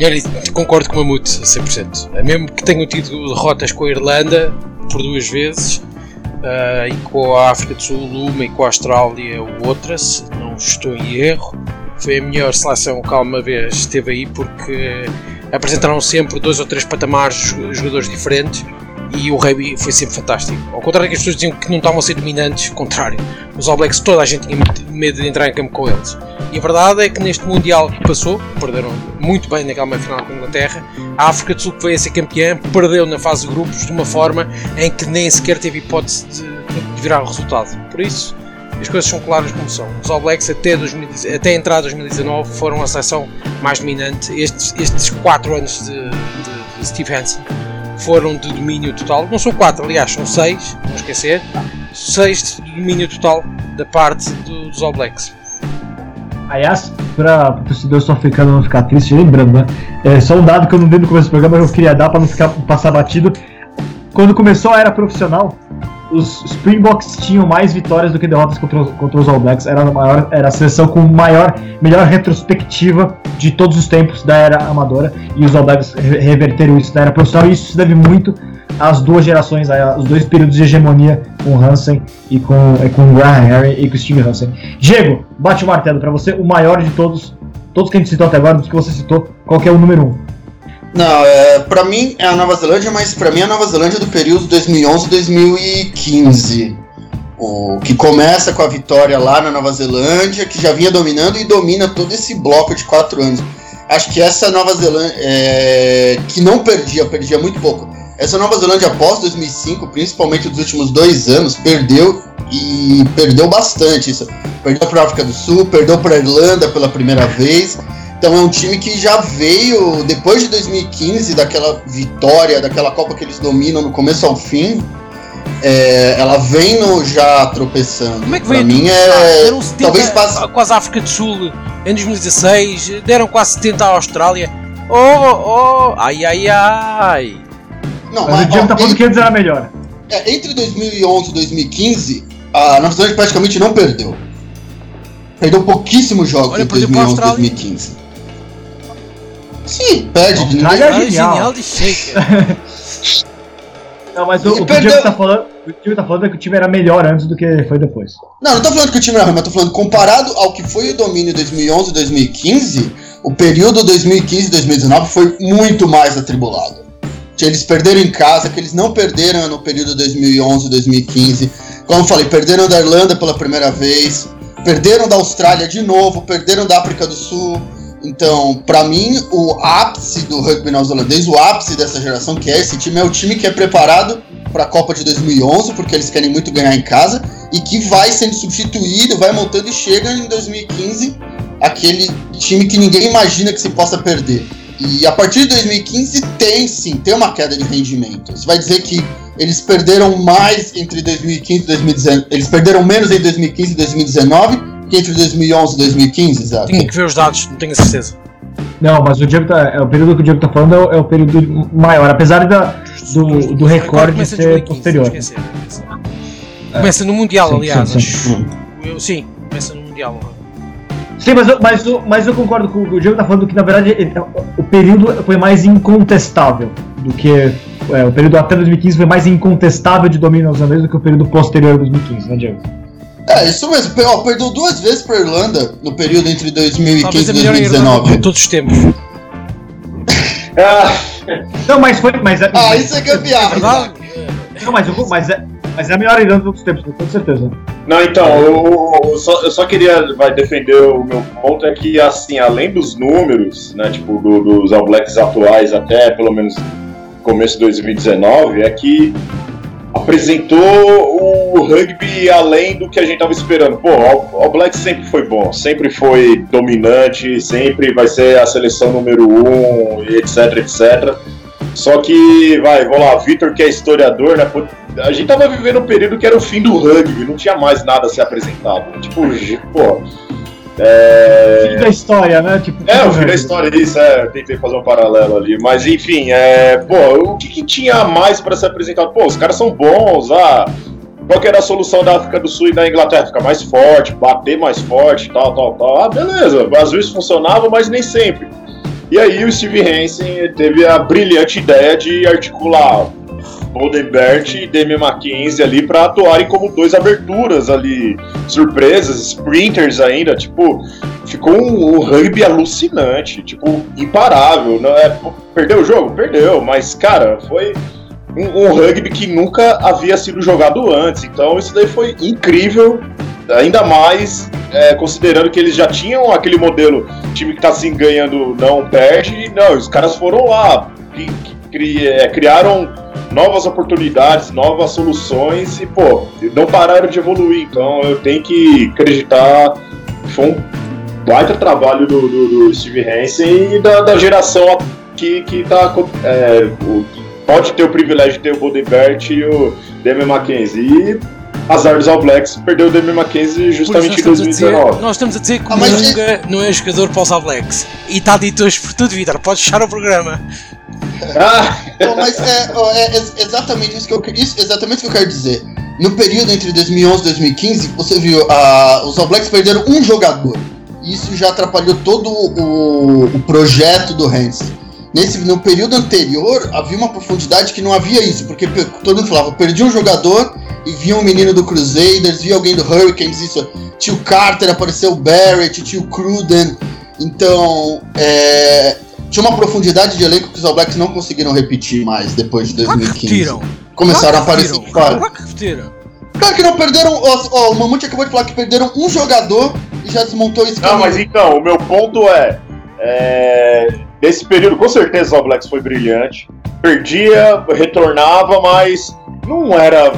É. concordo com o Mamute, 100%. É mesmo que tenham tido derrotas com a Irlanda por duas vezes, uh, e com a África do Sul uma e com a Austrália outra, se não estou em erro. Foi a melhor seleção que alguma vez esteve aí porque apresentaram sempre dois ou três patamares de jogadores diferentes e o rugby foi sempre fantástico. Ao contrário que as pessoas diziam que não estavam a ser dominantes, contrário. Os All Blacks toda a gente tinha medo de entrar em campo com eles. E a verdade é que neste Mundial que passou, perderam muito bem naquela meia final com a Inglaterra, a África do Sul que veio a ser campeã perdeu na fase de grupos de uma forma em que nem sequer teve hipótese de, virar o resultado. Por isso, as coisas são claras como são. Os All Blacks até, 2000, até de 2019 foram a seleção mais dominante. Estes, estes 4 anos de, de, de, Steve Hansen foram de domínio total. Não são 4, aliás, são 6, não esquecer. 6 de domínio total da parte do, dos All Blacks. Aliás, para o torcedor sul-africano não ficar triste, lembrando, né? É só um dado que eu não dei no começo do programa, mas eu queria dar para não ficar passar batido. Quando começou a era profissional, os Springboks tinham mais vitórias do que derrotas contra, contra os All Blacks. Era a, maior, era a seleção com maior, melhor retrospectiva de todos os tempos da era amadora. E os All Blacks reverteram isso na era profissional. E isso se deve muito às duas gerações, aos dois períodos de hegemonia com o Hansen e com, e com o Graham Harry e com o Steve Hansen. Diego, bate o martelo para você, o maior de todos, todos que a gente citou até agora, dos que você citou, qual é o número um? Não, é, pra mim é a Nova Zelândia, mas pra mim é a Nova Zelândia do período 2011-2015. O que começa com a vitória lá na Nova Zelândia, que já vinha dominando e domina todo esse bloco de quatro anos. Acho que essa Nova Zelândia, é, que não perdia, perdia muito pouco. Essa Nova Zelândia após 2005, principalmente dos últimos dois anos, perdeu e perdeu bastante. Isso. Perdeu para a África do Sul, perdeu para a Irlanda pela primeira vez então é um time que já veio, depois de 2015, daquela vitória, daquela Copa que eles dominam no começo ao fim, é, ela vem no, já tropeçando. Como é que vem? Pra mim é. 70 talvez passe... quase a África do Sul em 2016, deram quase 70 à Austrália. Oh, oh, ai, ai, ai. Não, mas, mas o Diego tá falando que antes era melhor. É, entre 2011 e 2015, a Zelândia praticamente não perdeu. Perdeu pouquíssimos jogos Olha, entre 2011 e 2015. Sim, perde de novo. É genial. genial de shaker. Não, mas o, o, que o Diego tá falando, o Diego tá falando é que o time era melhor antes do que foi depois. Não, não tô falando que o time era ruim, mas tô falando comparado ao que foi o domínio 2011 e 2015, o período 2015 e 2019 foi muito mais atribulado. Eles perderam em casa, que eles não perderam no período 2011 e 2015. Como eu falei, perderam da Irlanda pela primeira vez, perderam da Austrália de novo, perderam da África do Sul, Então, para mim, o ápice do rugby neozelandês, o ápice dessa geração que é esse time, é o time que é preparado para a Copa de 2011, porque eles querem muito ganhar em casa, e que vai sendo substituído, vai montando e chega em 2015 aquele time que ninguém imagina que se possa perder. E a partir de 2015 tem sim, tem uma queda de rendimento. Você vai dizer que eles perderam mais entre 2015 e 2019, eles perderam menos em 2015 e 2019 que entre 2011 e 2015, exato. Tenho que ver os dados, não tenho a certeza. Não, mas o, Diego tá, é, o período que o Diego tá falando é o, é o período maior, apesar da, do, do recorde ser 2015, posterior. Esquecer, Começa no Mundial, aliás. Sim, sim. Eu, sim, começa no Mundial. Sim, mas, eu, mas, mas eu concordo com o que o Diego tá falando que na verdade ele, o período foi mais incontestável do que. É, o período até 2015 foi mais incontestável de domínio aos do que o período posterior a 2015, né, Diego? É, isso mesmo. Ó, perdeu duas vezes pra Irlanda no período entre 2015 e 2019. De todos os tempos. Ah. Não, mas foi. Mas, ah, mas, isso é gambiarra. É não, mas, mas, é, mas é a melhor Irlanda de todos os tempos, com certeza. Não, então, eu, eu, só, eu só queria vai, defender o meu ponto é que, assim, além dos números, né, tipo, do, dos All Blacks atuais até pelo menos começo de 2019, é que apresentou o rugby além do que a gente estava esperando. Pô, o Black sempre foi bom, sempre foi dominante, sempre vai ser a seleção número um, etc, etc. Só que, vai, vamos lá, Vitor que é historiador, né? A gente tava vivendo um período que era o fim do rugby, não tinha mais nada a ser apresentado. Tipo, pô, é... Fim da história, né? Tipo, é, o fim da história, isso, é. Tentei fazer um paralelo ali. Mas enfim, é. Pô, o que, que tinha mais para ser apresentado? Pô, os caras são bons, ah. Qual que era a solução da África do Sul e da Inglaterra? Ficar mais forte, bater mais forte, tal, tal, tal. Ah, beleza. Às vezes funcionava, mas nem sempre. E aí o Steve Hansen teve a brilhante ideia de articular Goldenbert e Demi Mackenzie ali para atuarem como dois aberturas ali, surpresas, sprinters ainda, tipo, ficou um, um rugby alucinante, tipo, imparável, não é? Perdeu o jogo? Perdeu, mas cara, foi um, um rugby que nunca havia sido jogado antes, então isso daí foi incrível, ainda mais é, considerando que eles já tinham aquele modelo, time que tá assim ganhando não perde, não, os caras foram lá, que, que, é, criaram novas oportunidades, novas soluções e, pô, não pararam de evoluir. Então eu tenho que acreditar que foi um baita trabalho do, do, do Steve Hansen e da, da, geração que, que tá. É, o, pode ter o privilégio de ter o Bodenbert e o Demi Mackenzie. E azar dos All Blacks, perdeu o Demi Mackenzie justamente em 2019. Dizer, nós estamos a dizer que ah, o Munga não é jogador para os All Blacks. E está dito hoje por tudo, Vitor. Podes fechar o programa. Ah. mas é, é, exatamente isso que eu isso, exatamente que eu quero dizer. No período entre 2011 e 2015, você viu, uh, os All Blacks perderam um jogador. Isso já atrapalhou todo o, o projeto do Hans. Nesse, no período anterior, havia uma profundidade que não havia isso, porque todo mundo falava, perdi um jogador e via um menino do Crusaders, via alguém do Hurricanes, isso. Tio Carter, apareceu o Barrett, tio Cruden. Então, é, tinha uma profundidade de elenco que os All Blacks não conseguiram repetir mais depois de 2015. Claro Começaram a aparecer. Claro. Claro que não perderam. Ó, o Mamute acabou de falar que perderam um jogador e já desmontou esse Não, mas então, o meu ponto é. é nesse período, com certeza, o All Blacks foi brilhante. Perdia, retornava, mas não era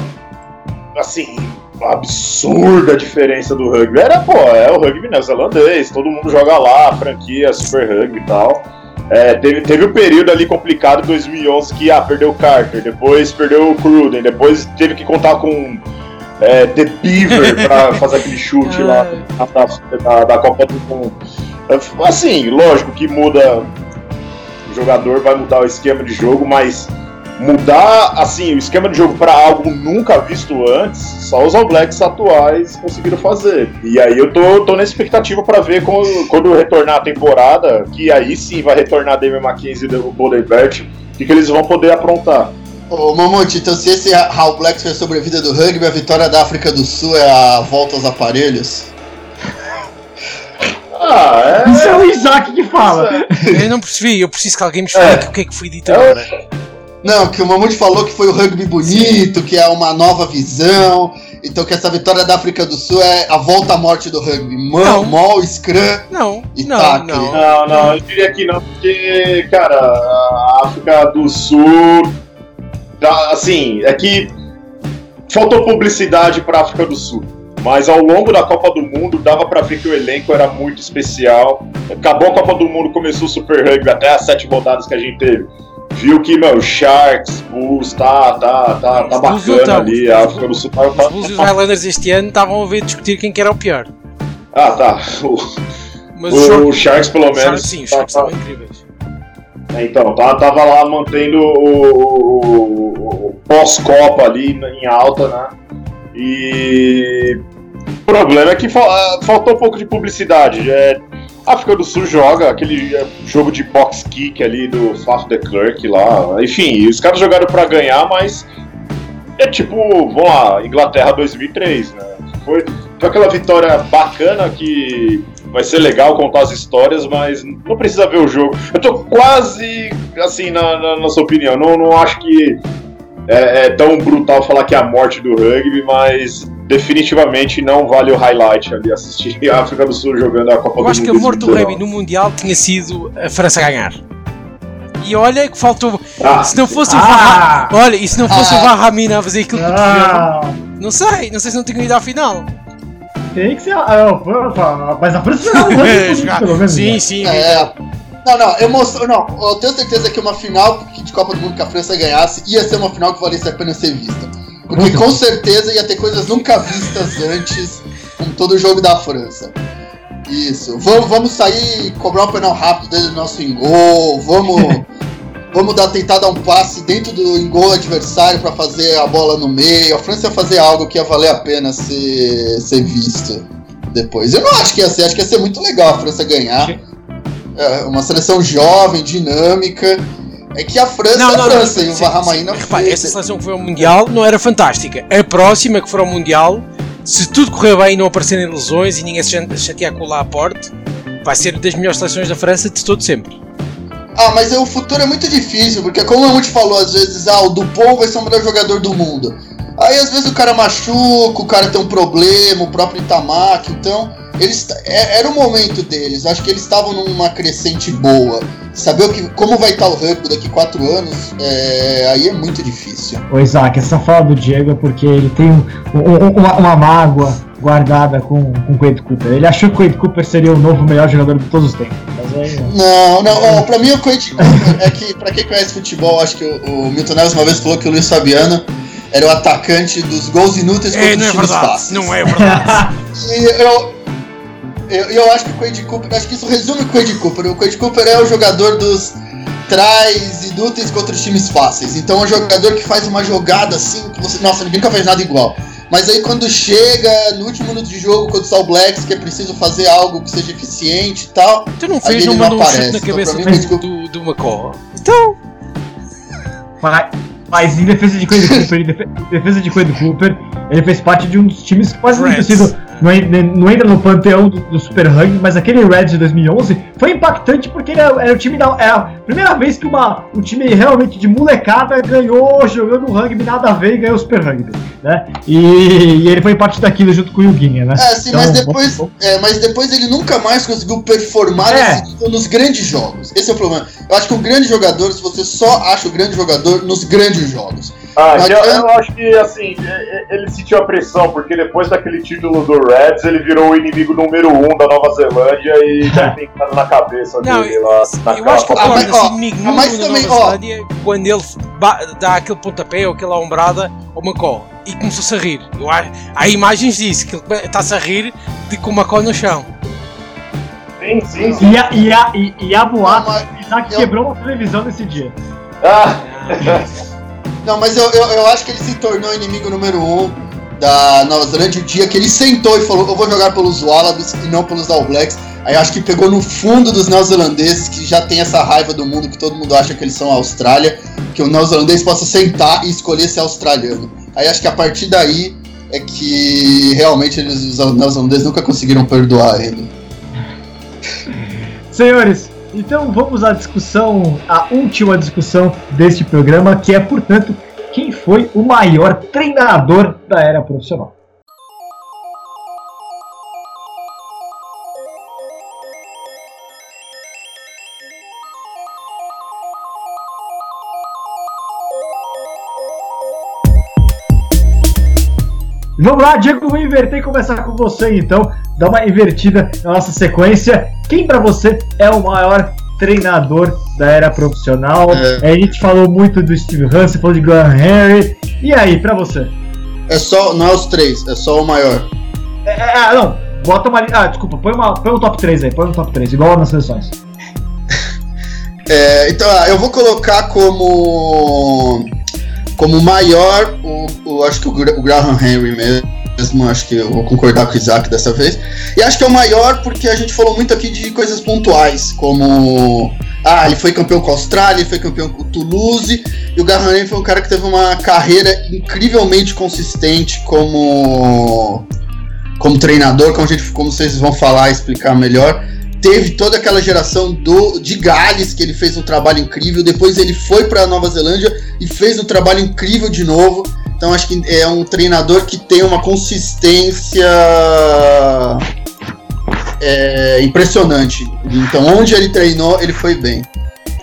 assim, absurda a diferença do rugby. Era, pô, é o rugby neozelandês, todo mundo joga lá, franquia, super rugby e tal. É, teve, teve um período ali complicado, 2011, que ah, perdeu o Carter, depois perdeu o Cruden, depois teve que contar com é, The Beaver pra fazer aquele chute lá da, da, da Copa do Mundo. Assim, lógico que muda, o jogador vai mudar o esquema de jogo, mas mudar assim o esquema de jogo para algo nunca visto antes, só os All Blacks atuais conseguiram fazer. E aí eu tô, tô na expectativa para ver quando, quando, retornar a temporada, que aí sim vai retornar David Mackenzie e o Bodenbert, o que, que eles vão poder aprontar. Ô Mamute, então se esse All Blacks foi a sobrevida do rugby, a vitória da África do Sul é a volta aos aparelhos? Ah, é... Isso é o Isaac que fala. Eu não percebi, eu preciso que alguém me explique é. o que é que foi dito agora. Não, que o Mamute falou que foi o rugby bonito, que é uma nova visão. Então que essa vitória da África do Sul é a volta à morte do rugby. Não. Mol, scrum Não, e não, não. Não, não, eu diria que não, porque, cara, a África do Sul. Assim, é que faltou publicidade pra África do Sul. Mas ao longo da Copa do Mundo dava pra ver que o elenco era muito especial. Acabou a Copa do Mundo, começou o Super Rugby, até as sete rodadas que a gente teve. Viu que, meu, Sharks, Bulls, tá, tá, tá, tá Os bacana não, ali. os A África do Sul tá, Os tá, Bulls e os Highlanders este ano estavam a ver discutir quem que era o pior. Ah, tá. O, Mas o, os Sharks- Sharks, pelo os menos. Sim, os tá- Sharks tá- estavam incríveis. É, Então, tá, tava lá mantendo o, o- o pós-Copa ali em alta, né? E o problema é que fal- faltou um pouco de publicidade. É, a África do Sul joga aquele é, jogo de box kick ali do Faf de Klerk lá. Enfim, os caras jogaram pra ganhar, mas é tipo, vamos lá, Inglaterra 2003, né? Foi, foi aquela vitória bacana que vai ser legal contar as histórias, mas não precisa ver o jogo. Eu tô quase assim na, na nossa opinião. Não, não acho que é, é tão brutal falar que é a morte do rugby, mas definitivamente não vale o highlight ali assistir a África do Sul jogando a Copa Eu do acho que a Mundo. morte do 2019. rugby no Mundial tinha sido a França ganhar. E olha que faltou. Ah, Se não fosse o Ah! Varra, Olha, e se não fosse o Ah! Varramina a fazer aquilo que Ah, não sei, não sei se não tinham ido à final. tem que ser. Ah, mas a França jogava pelo menos. sim, né? sim. É. Não, não, eu mostro, não, eu tenho certeza que uma final de Copa do Mundo que a França ganhasse ia ser uma final que valesse a pena ser vista. Porque com certeza ia ter coisas nunca vistas antes com todo o jogo da França. Isso. Vamos, vamos sair, cobrar um penal rápido dentro do nosso engol, vamos. Vamos dar, tentar dar um passe dentro do engol adversário para fazer a bola no meio. A França ia fazer algo que ia valer a pena ser, ser visto depois. Eu não acho que ia ser, acho que ia ser muito legal a França ganhar. É, uma seleção jovem, dinâmica. É que a França é a França e o sim, Varramaina sim. Repare, essa seleção que foi ao Mundial não era fantástica. A próxima que for ao Mundial, se tudo correr bem e não aparecerem lesões e ninguém se chate- chatear com o Laporte, vai ser das melhores seleções da França de todo sempre. Ah, mas o futuro é muito difícil, porque como a gente falou às vezes, ah, o Dupont vai ser o melhor jogador do mundo. Aí às vezes o cara machuca, o cara tem um problema, o próprio Itamaki, então eles é- era o momento deles. Acho que eles estavam numa crescente boa. Saber o que, como vai estar o rugby daqui quatro anos, é, aí é muito difícil. Ô Isaac, essa fala do Diego é porque ele tem um- um- uma, uma mágoa guardada com, com o Quade Cooper. Ele achou que o Quade Cooper seria o novo melhor jogador de todos os tempos. Aí, Não, não, ó, pra mim o Quade Cooper é que, pra quem conhece futebol, acho que o, o Milton Neves uma vez falou que o Luiz Fabiano era o atacante dos gols inúteis contra É, os não é times verdade. fáceis. Não é verdade. E eu, eu, eu acho que o Quade Cooper, acho que isso resume o Quade Cooper. O Quade Cooper é o jogador dos traz inúteis contra os times fáceis. Então é um jogador que faz uma jogada assim, que você, nossa, ninguém nunca fez nada igual. Mas aí quando chega no último minuto de jogo contra os All Blacks, que é preciso fazer algo que seja eficiente e tal, Tu não Aí fez, ele não não mandou um chute aparece. na Então, cabeça pra mim, do, do, do Macó. Então, Mas, mas em defesa de Quade Cooper, defesa de Quade Cooper, ele fez parte de um dos times que quase não ter sido. Não, en- não entra no panteão do, do Super Rugby, mas aquele Reds de 2011 foi impactante porque ele era, era o time da. É a primeira vez que uma, um time realmente de molecada ganhou jogando rugby nada a ver e ganhou o Super Rugby. Né? E, e ele foi parte daquilo junto com o Yuguinha, né? É, sim, mas Então, depois, bom- é, mas depois ele nunca mais conseguiu performar É. nos grandes jogos. Esse é o problema. Eu acho que o grande jogador, se você só acha o grande jogador nos grandes jogos. Ah, Mas eu, eu acho que assim, é- é- ele sentiu a pressão, porque depois daquele título do Reds, ele virou o inimigo número um da Nova Zelândia e já tem ficado na cabeça Não, dele lá. na eu acho que capa. Ah, mas, ó, inimigo ah, mas número um da também, Nova ó. Zelândia quando ele dá aquele pontapé ou aquela ombrada ao Macó e começou-se a rir. Eu acho, há imagens disso, que ele está-se a rir de com o Macó no chão. Sim, sim, sim. E a, e a, e, e a boato, Não, mas- o Isaac eu- quebrou uma televisão nesse dia. Ah, Não, mas eu, eu, eu acho que ele se tornou inimigo número um da Nova Zelândia o dia que ele sentou e falou: Eu vou jogar pelos Wallabies e não pelos All Blacks. Aí acho que pegou no fundo dos neozelandeses que já tem essa raiva do mundo que todo mundo acha que eles são a Austrália, que o neozelandês possa sentar e escolher ser australiano. Aí acho que a partir daí é que realmente eles, os neozelandeses nunca conseguiram perdoar ele. Senhores, Então vamos à discussão, a última discussão deste programa, que é, portanto, quem foi o maior treinador da era profissional. Vamos lá, Diego, vou inverter e começar com você então. Dar uma invertida na nossa sequência. Quem para você é o maior treinador da era profissional? É. A gente falou muito do Steve Hunt, falou de Graham Henry. E aí, para você? É só, não é os três, é só o maior. É, é, ah, não, bota uma. Ah, desculpa, põe, uma, põe um top 3 aí, põe um top 3, igual nas seleções. é, então, ah, eu vou colocar como como maior, o, o, acho que o, o Graham Henry mesmo, acho que eu vou concordar com o Isaac dessa vez. E acho que é o maior porque a gente falou muito aqui de coisas pontuais, como. Ah, ele foi campeão com a Austrália, ele foi campeão com o Toulouse, e o Graham Henry foi um cara que teve uma carreira incrivelmente consistente como como treinador, como, gente, como vocês vão falar e explicar melhor teve toda aquela geração do de Gales que ele fez um trabalho incrível. Depois ele foi para Nova Zelândia e fez um trabalho incrível de novo. Então acho que é um treinador que tem uma consistência é, impressionante. Então onde ele treinou ele foi bem.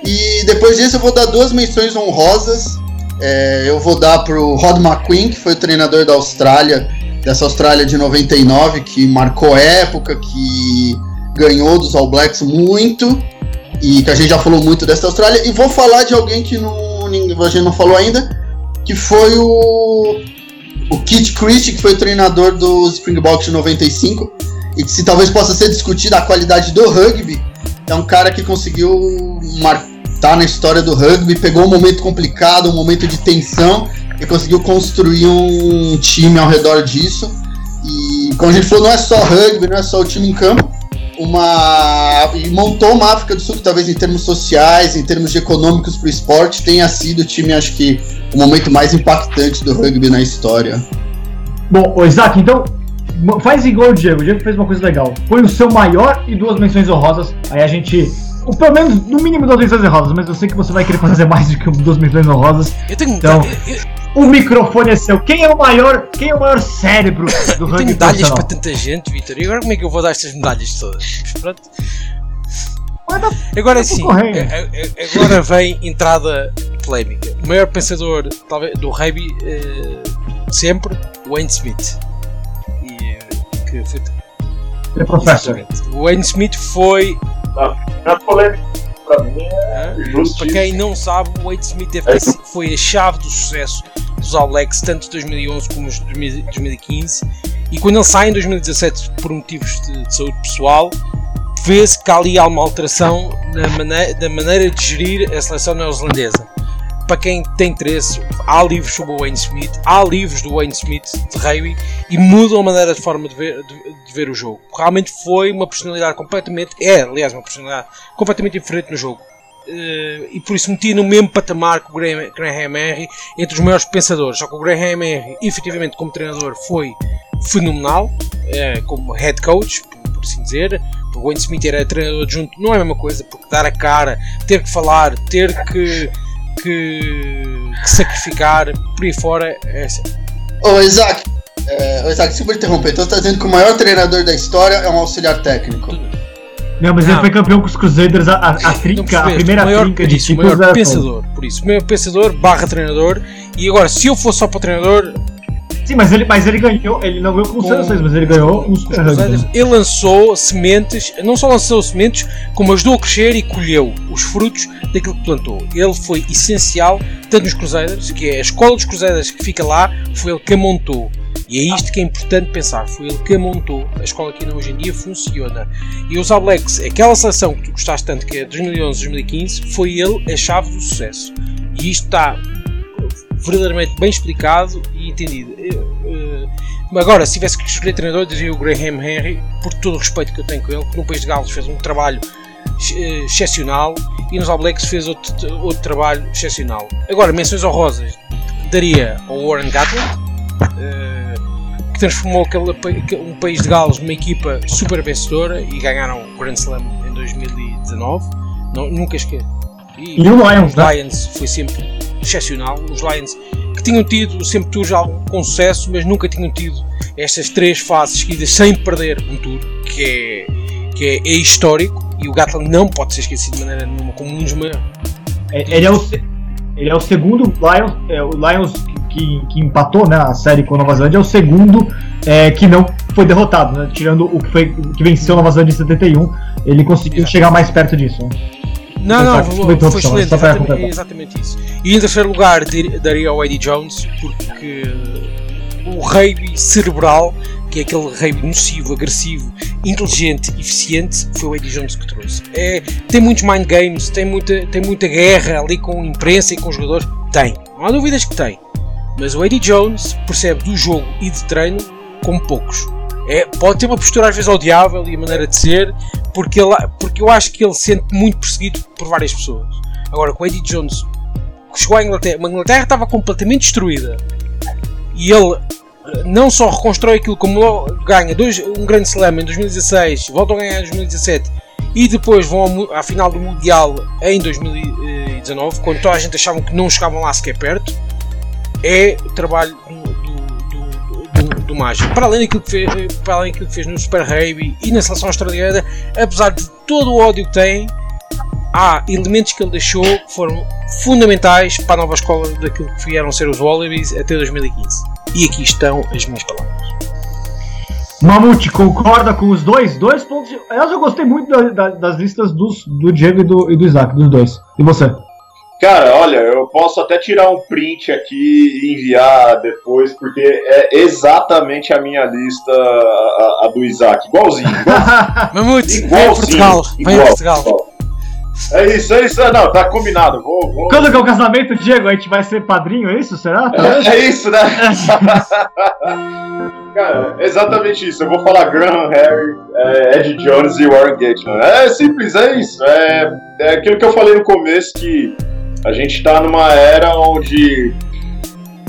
E depois disso eu vou dar duas menções honrosas. É, eu vou dar pro Rod McQueen, que foi o treinador da Austrália, dessa Austrália de 99, que marcou época, que ganhou dos All Blacks muito e que a gente já falou muito dessa Austrália. E vou falar de alguém que não, a gente não falou ainda, que foi o, o Kit Christie, que foi o treinador dos Springboks de 95 e que se talvez possa ser discutida a qualidade do rugby. É um cara que conseguiu estar na história do rugby, pegou um momento complicado, um momento de tensão e conseguiu construir um time ao redor disso. E como a gente falou, não é só rugby, não é só o time em campo, uma e montou uma África do Sul que talvez em termos sociais, em termos de econômicos para o esporte tenha sido o time, acho que o momento mais impactante do rugby na história. Bom, ô Isaac, então faz igual o Diego. O Diego fez uma coisa legal. Põe o seu maior e duas menções honrosas. Aí a gente ou pelo menos, no mínimo, duas menções honrosas, mas eu sei que você vai querer fazer mais do que duas menções honrosas. Eu tenho, então, eu, eu, o microfone é seu. Quem é o maior, quem é o maior cérebro do rugby tenho medalhas para tanta gente, Vitor. E agora como é que eu vou dar estas medalhas todas? pronto. Agora sim, agora vem entrada polémica. O maior pensador talvez, do rugby uh, sempre, Wayne Smith. E, eh, que foi, é professor. O Wayne Smith foi. Não, não é para mim é Para quem não sabe, o Wade Smith é foi a chave do sucesso dos All Blacks, tanto de 2011 como de 2015. E quando ele sai em 2017 por motivos de, de saúde pessoal, vê-se que há ali alguma alteração na maneira, da maneira de gerir a seleção neozelandesa para quem tem interesse, há livros sobre o Wayne Smith, há livros do Wayne Smith de rugby e mudam a maneira de forma de ver, de, de ver o jogo. Realmente foi uma personalidade completamente, é aliás uma personalidade completamente diferente no jogo. Uh, e por isso metia no mesmo patamar que o Graham, Graham Henry entre os maiores pensadores. Só que o Graham Henry, efetivamente, como treinador, foi fenomenal, uh, como head coach, por, por assim dizer. O Wayne Smith era treinador junto, não é a mesma coisa, porque dar a cara, ter que falar, ter que que, que sacrificar por aí fora. É assim. Ô Isaac, é, ô Isaac, desculpa interromper, então você tá dizendo que o maior treinador da história é um auxiliar técnico. Não, mas não. ele foi campeão com os Crusaders, a, a, a trinca, a primeira maior, trinca de isso, títulos. maior pensador, por isso, maior pensador barra treinador. E agora, se eu fosse só para o treinador, Sim, mas ele, mas ele ganhou, ele não ganhou com, com os mas ele ganhou os Ele lançou sementes, não só lançou sementes, como ajudou a crescer e colheu os frutos daquilo que plantou. Ele foi essencial, tanto nos Crusaders, que é a escola dos Crusaders que fica lá, foi ele que a montou. E é isto que é importante pensar, foi ele que a montou. A escola que hoje em dia funciona. E os Blacks, aquela seleção que tu gostaste tanto, que é 2011-2015, foi ele a chave do sucesso. E isto está verdadeiramente bem explicado entendido. Agora, se tivesse que escolher treinador, diria o Graham Henry, por todo o respeito que eu tenho com ele, que no País de Gales fez um trabalho eh, excepcional e nos All Blacks fez outro, outro trabalho excepcional. Agora, menções honrosas, daria ao Warren Gatland, eh, que transformou aquele, um País de Gales numa equipa super vencedora e ganharam o Grand Slam em 2019. Não, nunca esqueço. E, e o Lions, né? Lions foi sempre excepcional. Os Lions tinham tido sempre tours com sucesso, mas nunca tinham tido estas três fases seguidas sem perder um tour, que é, que é, é histórico. E o Gatland não pode ser esquecido de maneira nenhuma como um dos maiores. É, ele, é o, ele é o segundo Lions, é, o Lions que, que, empatou né, a série com a Nova Zelândia, é o segundo é, que não foi derrotado, né, tirando o que, foi, que venceu a Nova Zelândia em 71. Ele conseguiu Exato. chegar mais perto disso. Né? Não, não, foi, foi excelente, exatamente, exatamente, isso. E em terceiro lugar daria ao Eddie Jones, porque o rugby cerebral, que é aquele rugby nocivo, agressivo, inteligente, eficiente, foi o Eddie Jones que trouxe. É, tem muitos mind games, tem muita, tem muita guerra ali com a imprensa e com os jogadores. Tem, não há dúvidas que tem. Mas o Eddie Jones percebe do jogo e de treino como poucos. É, pode ter uma postura às vezes odiável e a maneira de ser, porque, ele, porque eu acho que ele se sente muito perseguido por várias pessoas. Agora, com o Eddie Jones chegou à Inglaterra, a Inglaterra estava completamente destruída e ele eh, não só reconstrói aquilo como ganha dois, um grande slam em 2016, voltam a ganhar em 2017 e depois vão à final do Mundial em 2019, quando toda a gente achava que não chegavam lá sequer perto, é trabalho Mágico. Para além daquilo que fez, para além daquilo que fez no Super Rugby e na seleção australiana, apesar de todo o ódio que tem, há elementos que ele deixou que foram fundamentais para a nova escola daquilo que vieram ser os Wallabies até 2015. E aqui estão as minhas palavras. Mamute, concorda com os dois? Dois pontos. Eu gostei muito da, da, das listas dos, do Diego e do, e do Isaac, dos dois. E você? Cara, olha, eu posso até tirar um print aqui e enviar depois, porque é exatamente a minha lista, a, a do Isaac. Igualzinho. igualzinho. Mamute, vem Portugal. Vem Portugal. É isso, é isso. Não, tá combinado. Vou, vou... Quando que é o casamento, Diego? A gente vai ser padrinho, é isso? Será? É, é isso, né? Cara, exatamente isso. Eu vou falar Graham Harry, é, Ed Jones e Warren Gatland. É simples, é isso. É, é aquilo que eu falei no começo que a gente está numa era onde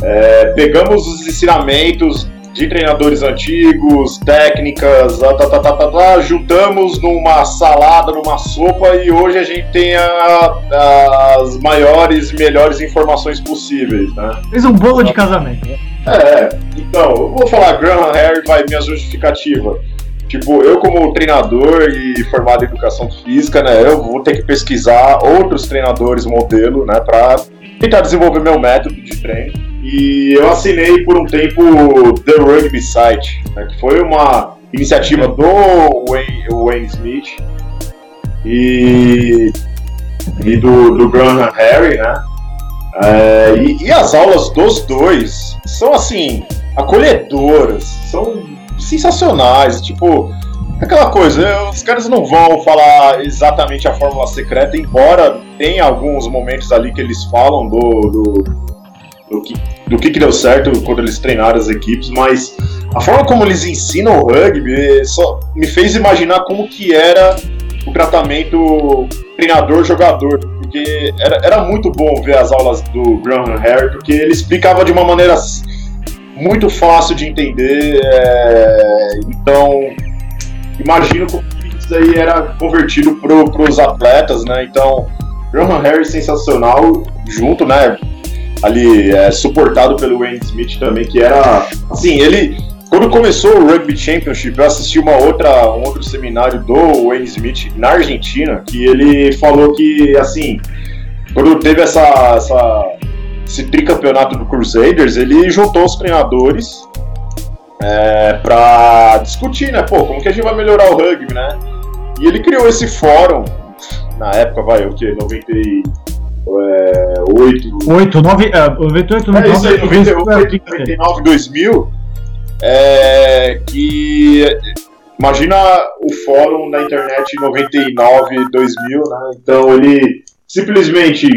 é, pegamos os ensinamentos de treinadores antigos, técnicas, tá, tá, tá, tá, juntamos numa salada, numa sopa e hoje a gente tem a, as maiores e melhores informações possíveis. Né? Fez um bolo de casamento. É, então, eu vou falar Graham Harry, vai minha justificativa. Tipo, eu como treinador e formado em educação física, né, eu vou ter que pesquisar outros treinadores modelo, né, para tentar desenvolver meu método de treino. E eu assinei por um tempo The Rugby Site, né, que foi uma iniciativa do Wayne, Wayne Smith e, e do, do Graham Harry, né? É, e, e as aulas dos dois são assim acolhedoras, são sensacionais. Tipo, aquela coisa, os caras não vão falar exatamente a fórmula secreta, embora tenha alguns momentos ali que eles falam do, do, do, que, do que, que deu certo quando eles treinaram as equipes, mas a forma como eles ensinam o rugby só me fez imaginar como que era o tratamento treinador-jogador, porque era, era muito bom ver as aulas do Graham Harry, porque ele explicava de uma maneira muito fácil de entender. É, então, imagino que isso aí era convertido para os atletas, né? Então, Graham Harry sensacional, junto, né? Ali, é, suportado pelo Wayne Smith também, que era. Assim, ele. Quando começou o Rugby Championship, eu assisti uma outra, um outro seminário do Wayne Smith na Argentina, que ele falou que, assim, quando teve essa, essa esse tricampeonato do Crusaders, ele juntou os treinadores é, para discutir, né? Pô, como que a gente vai melhorar o rugby, né? E ele criou esse fórum, na época, vai, o que? 98. É, 8, 9, é, 98, 99, é isso aí, 98, 99, 2000. É, que imagina o fórum na internet 99, 2000, né? Então ele simplesmente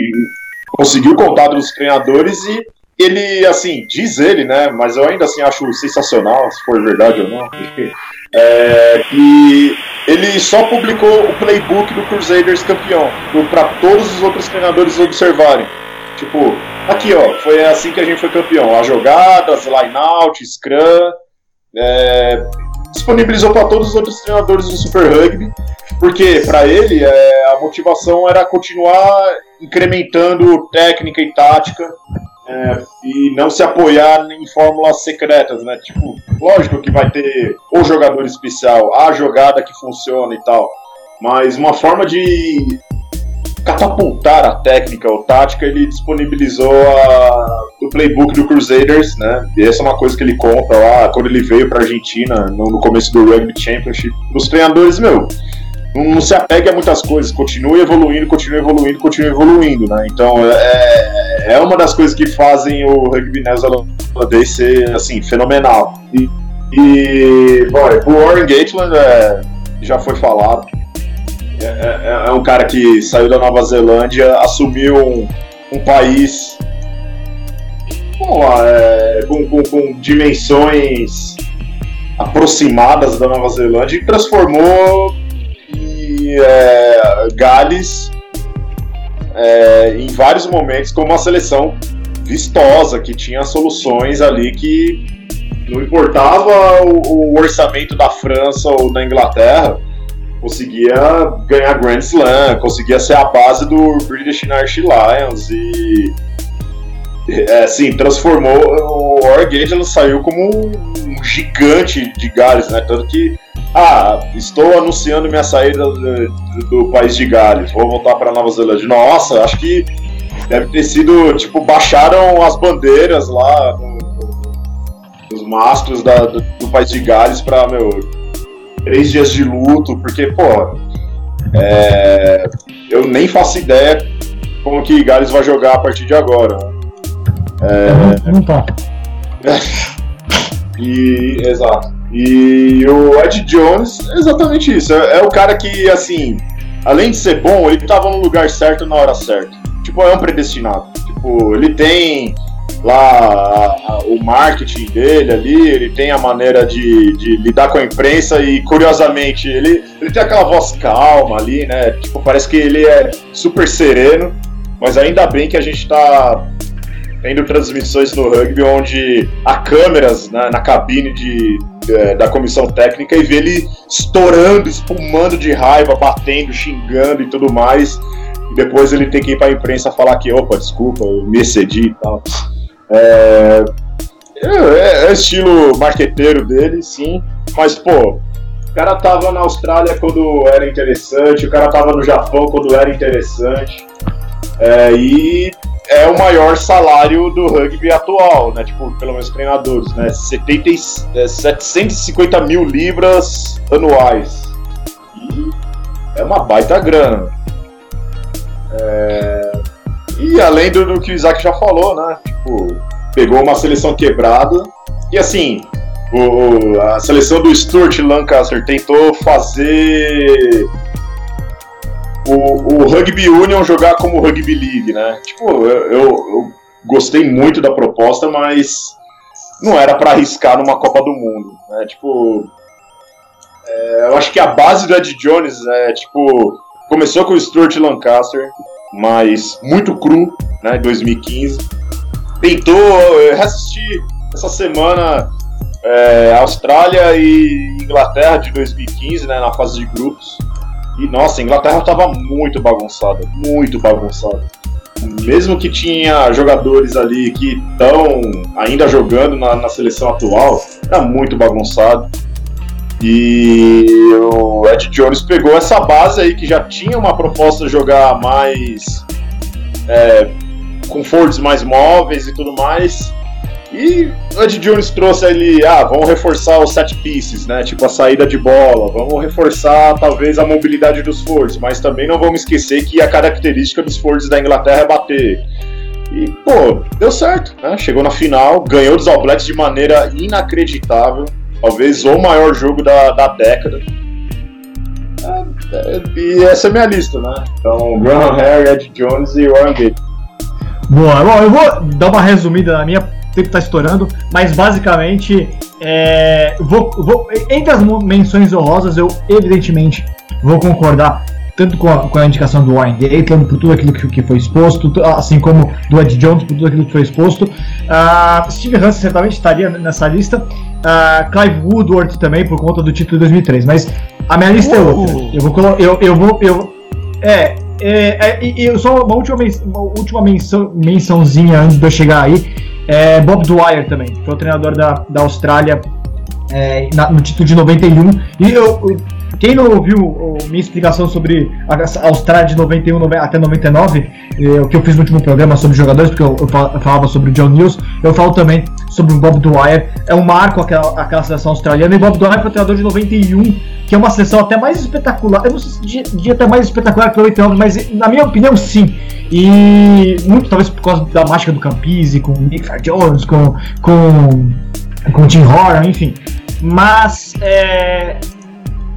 conseguiu contato dos treinadores e ele, assim, diz ele, né? Mas eu ainda assim acho sensacional, se for verdade ou não. É, que ele só publicou o playbook do Crusaders campeão, para todos os outros treinadores observarem. Tipo, aqui ó, foi assim que a gente foi campeão. As jogadas, line-out, scrum. É, disponibilizou para todos os outros treinadores do Super Rugby, porque para ele é, a motivação era continuar incrementando técnica e tática é, e não se apoiar em fórmulas secretas, né? Tipo, lógico que vai ter o jogador especial, a jogada que funciona e tal, mas uma forma de catapultar a técnica ou tática, ele disponibilizou a, o playbook do Crusaders, né? E essa é uma coisa que ele conta lá quando ele veio para Argentina no, no, começo do Rugby Championship. Os treinadores, meu, não, se apegue a muitas coisas, continue evoluindo, continue evoluindo, continue evoluindo, né? Então é, é uma das coisas que fazem o rugby neozelandês ser assim fenomenal. E, e bom, o Warren Gatland é, já foi falado é, é, é, um cara que saiu da Nova Zelândia, assumiu um, um país lá, é, com, com, com, dimensões aproximadas da Nova Zelândia e transformou e, é, Gales é, em vários momentos como uma seleção vistosa, que tinha soluções ali que não importava o, o orçamento da França ou da Inglaterra, conseguia ganhar Grand Slam, conseguia ser a base do British Irish Lions e é, assim, transformou o Wargate, saiu como um gigante de Gales, né? Tanto que ah, estou anunciando minha saída do, do país de Gales, vou voltar para Nova Zelândia. Nossa, acho que deve ter sido, tipo, baixaram as bandeiras lá no, no, mastros da, do, do país de Gales para meu três dias de luto, porque, pô, é, eu nem faço ideia como que Gales vai jogar a partir de agora. É, não tá. e, exato. E o Ed Jones, exatamente isso. É, é, o cara que, assim, além de ser bom, ele tava no lugar certo na hora certa. Tipo, é um predestinado. Tipo, ele tem lá a, a, o marketing dele ali, ele tem a maneira de, de, lidar com a imprensa e, curiosamente, ele, ele tem aquela voz calma ali, né? Tipo, parece que ele é super sereno, mas ainda bem que a gente tá tendo transmissões no rugby onde há câmeras né, na cabine de, de, da comissão técnica e vê ele estourando, espumando de raiva, batendo, xingando e tudo mais. E depois ele tem que ir para a imprensa falar que, opa, desculpa, eu me excedi e tal. É, é, é estilo marqueteiro dele, sim. Mas, pô, o cara tava na Austrália quando era interessante, o cara tava no Japão quando era interessante. É, e é o maior salário do rugby atual, né? Tipo, pelo menos treinadores, né? 70, é, 750 mil libras anuais. E é uma baita grana. É, e além do, do, que o Isaac já falou, né? Tipo, pegou uma seleção quebrada. E assim, o, a seleção do Stuart Lancaster tentou fazer o, o Rugby Union jogar como Rugby League, né? Tipo, eu, eu, eu gostei muito da proposta, mas não era para arriscar numa Copa do Mundo, né? Tipo, é, eu acho que a base do Ed Jones é tipo começou com o Stuart Lancaster, mas muito cru, né, em 2015. Tentou assistir essa semana é, Austrália e Inglaterra de 2015, né, na fase de grupos. E nossa, a Inglaterra estava muito bagunçada, muito bagunçada. Mesmo que tinha jogadores ali que estão ainda jogando na, na seleção atual, era muito bagunçado. E o Ed Jones pegou essa base aí que já tinha uma proposta de jogar mais é, com forwards mais móveis e tudo mais. E o Ed Jones trouxe ali, ah, vamos reforçar os set pieces, né? Tipo a saída de bola, vamos reforçar talvez a mobilidade dos forwards, mas também não vamos esquecer que a característica dos forwards da Inglaterra é bater. E, pô, deu certo, né? Chegou na final, ganhou dos All Blacks de maneira inacreditável talvez o maior jogo da, da década. É, é, e essa é minha lista, né? Então, Graham Harry, Ed Jones e Warren Gate. Boa, bom, eu vou dar uma resumida na minha, o tempo tá estourando, mas basicamente, é, vou, vou, entre as menções honrosas, eu evidentemente vou concordar tanto com a, com a indicação do Warren Gatland, por tudo aquilo que, que, foi exposto, assim como do Ed Jones, por tudo aquilo que foi exposto. Uh, Steve Hansen certamente estaria nessa lista. Uh, Clive Woodward também, por conta do título de 2003. Mas a minha lista uh. é outra. Eu vou colocar. Eu, eu vou. Eu, é, é, é, e só uma última, uma última menção, mençãozinha antes de eu chegar aí. É Bob Dwyer também, que foi o treinador da, da Austrália é, na, no título de 91. E eu, quem não ouviu minha explicação sobre a Austrália de 91 até 99, eh, o que eu fiz no último programa sobre jogadores, porque eu, falava sobre o John News, eu falo também sobre o Bob Dwyer. É um marco aquela, aquela seleção australiana. E Bob Dwyer foi o treinador de 91, que é uma seleção até mais espetacular. Eu não sei se dia até mais espetacular que 89, mas na minha opinião, sim. E muito talvez por causa da mágica do Campisi, com Nick Jones, com, com, com Tim Horan, enfim. Mas é,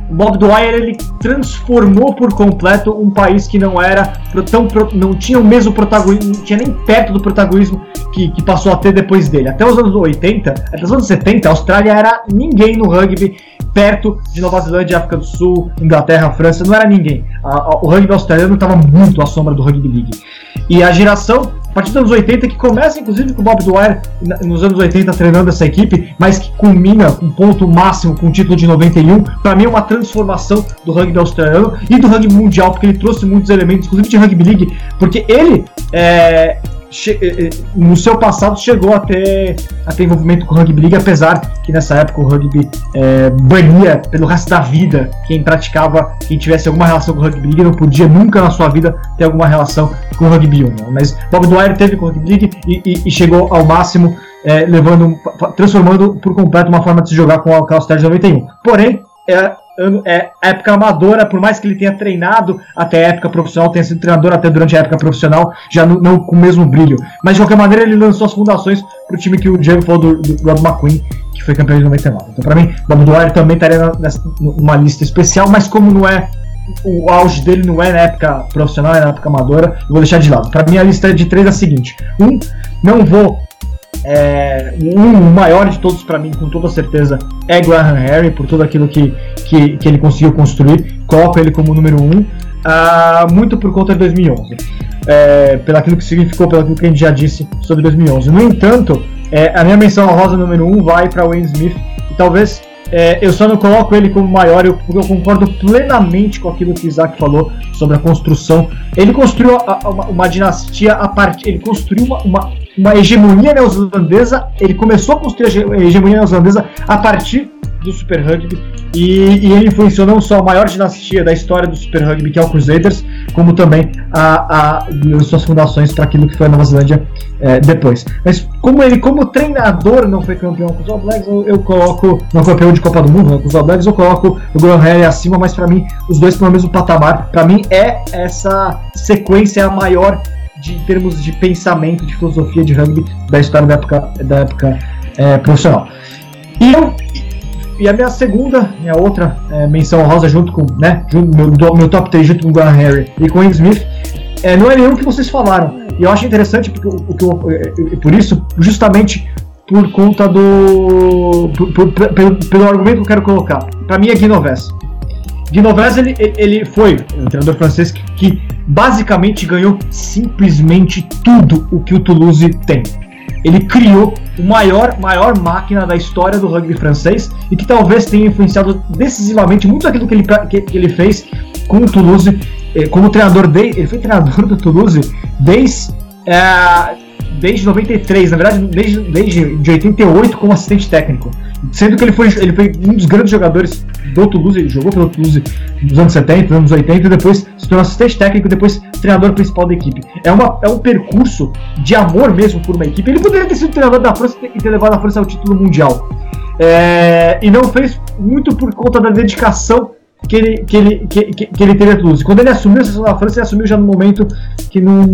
Bob Dwyer ele transformou por completo um país que não era tão não tinha o mesmo protagonismo, não tinha nem perto do protagonismo que, que passou a ter depois dele. Até os anos 80, até os anos 70, a Austrália era ninguém no rugby perto de Nova Zelândia, África do Sul, Inglaterra, França, não era ninguém. A, a, o rugby australiano estava muito à sombra do rugby league. E a geração partir dos anos 80, que começa inclusive com o Bob Dwyer nos anos 80 treinando essa equipe, mas que culmina com um ponto máximo com o título de 91, para mim é uma transformação do rugby australiano e do rugby mundial, porque ele trouxe muitos elementos, inclusive de rugby league, porque ele é, no seu passado chegou a ter, a envolvimento com o rugby league, apesar que nessa época o rugby é, bania pelo resto da vida quem praticava, quem tivesse alguma relação com o rugby league, não podia nunca na sua vida ter alguma relação com o rugby union. Mas Bob Dwyer teve com o rugby league e, e, e chegou ao máximo, é, levando, transformando por completo uma forma de se jogar com o de 91. Porém, é, é época amadora, por mais que ele tenha treinado até a época profissional, tenha sido treinador até durante a época profissional, já não, não com o mesmo brilho. Mas de qualquer maneira, ele lançou as fundações para o time que o Diego falou do, do Rob McQueen, que foi campeão de 99. Então, para mim, Bob Dwyer também estaria nessa, numa lista especial, mas como não é o auge dele não é na época profissional, é na época amadora, eu vou deixar de lado. Para mim, a lista de três é a seguinte: um, não vou é, o maior de todos para mim, com toda certeza, é Graham Harry, por tudo aquilo que, que, que ele conseguiu construir. Coloco ele como número um, uh, muito por conta de 2011. É, pelo aquilo que significou, pelo aquilo que a gente já disse sobre 2011. No entanto, é, a minha menção rosa número um vai para Wayne Smith, e talvez é, eu só não coloco ele como maior, eu, eu concordo plenamente com aquilo que o Isaac falou sobre a construção. Ele construiu a, a, uma, uma, dinastia a partir. Ele construiu uma, uma, uma hegemonia neozelandesa. Ele começou a construir a hegemonia neozelandesa a partir do Super Rugby e, e, ele influenciou não só a maior dinastia da história do Super Rugby, que é o Crusaders, como também a, a suas fundações para aquilo que foi a Nova Zelândia é, depois. Mas como ele, como treinador, não foi campeão com os All Blacks, eu, eu coloco, não foi campeão de Copa do Mundo com os All Blacks, eu coloco o Graham Harry acima, mas para mim os dois no mesmo patamar. Para mim é essa sequência a maior de, em termos de pensamento, de filosofia de rugby da história da época, da época é, profissional. E eu e a minha segunda, minha outra é, menção rosa junto com, né, junto, meu, meu top 3 junto com o Graham Harry e com o Smith, é, não é nenhum que vocês falaram. E eu acho interessante porque, porque é, é, por isso, justamente por conta do. Por, por, pelo, pelo argumento que eu quero colocar. Para mim é Guinovès. Guinovès ele, ele foi um treinador francês que, que basicamente ganhou simplesmente tudo o que o Toulouse tem ele criou o maior, maior máquina da história do rugby francês e que talvez tenha influenciado decisivamente muito aquilo que ele, que, que ele fez com o Toulouse, eh, como treinador. Ele foi treinador do Toulouse desde, é, desde 93, na verdade, desde, desde de 88 como assistente técnico. Sendo que ele foi, ele foi um dos grandes jogadores do Toulouse, ele jogou pelo Toulouse nos anos 70, nos anos 80, e depois se tornou assistente técnico depois treinador principal da equipe. É, uma, é um percurso de amor mesmo por uma equipe. Ele poderia ter sido treinador da França e ter levado a França ao título mundial. É, e não fez muito por conta da dedicação que ele, que ele, que, que, ele teve a Toulouse. Quando ele assumiu a seleção da França, ele assumiu já no momento que não,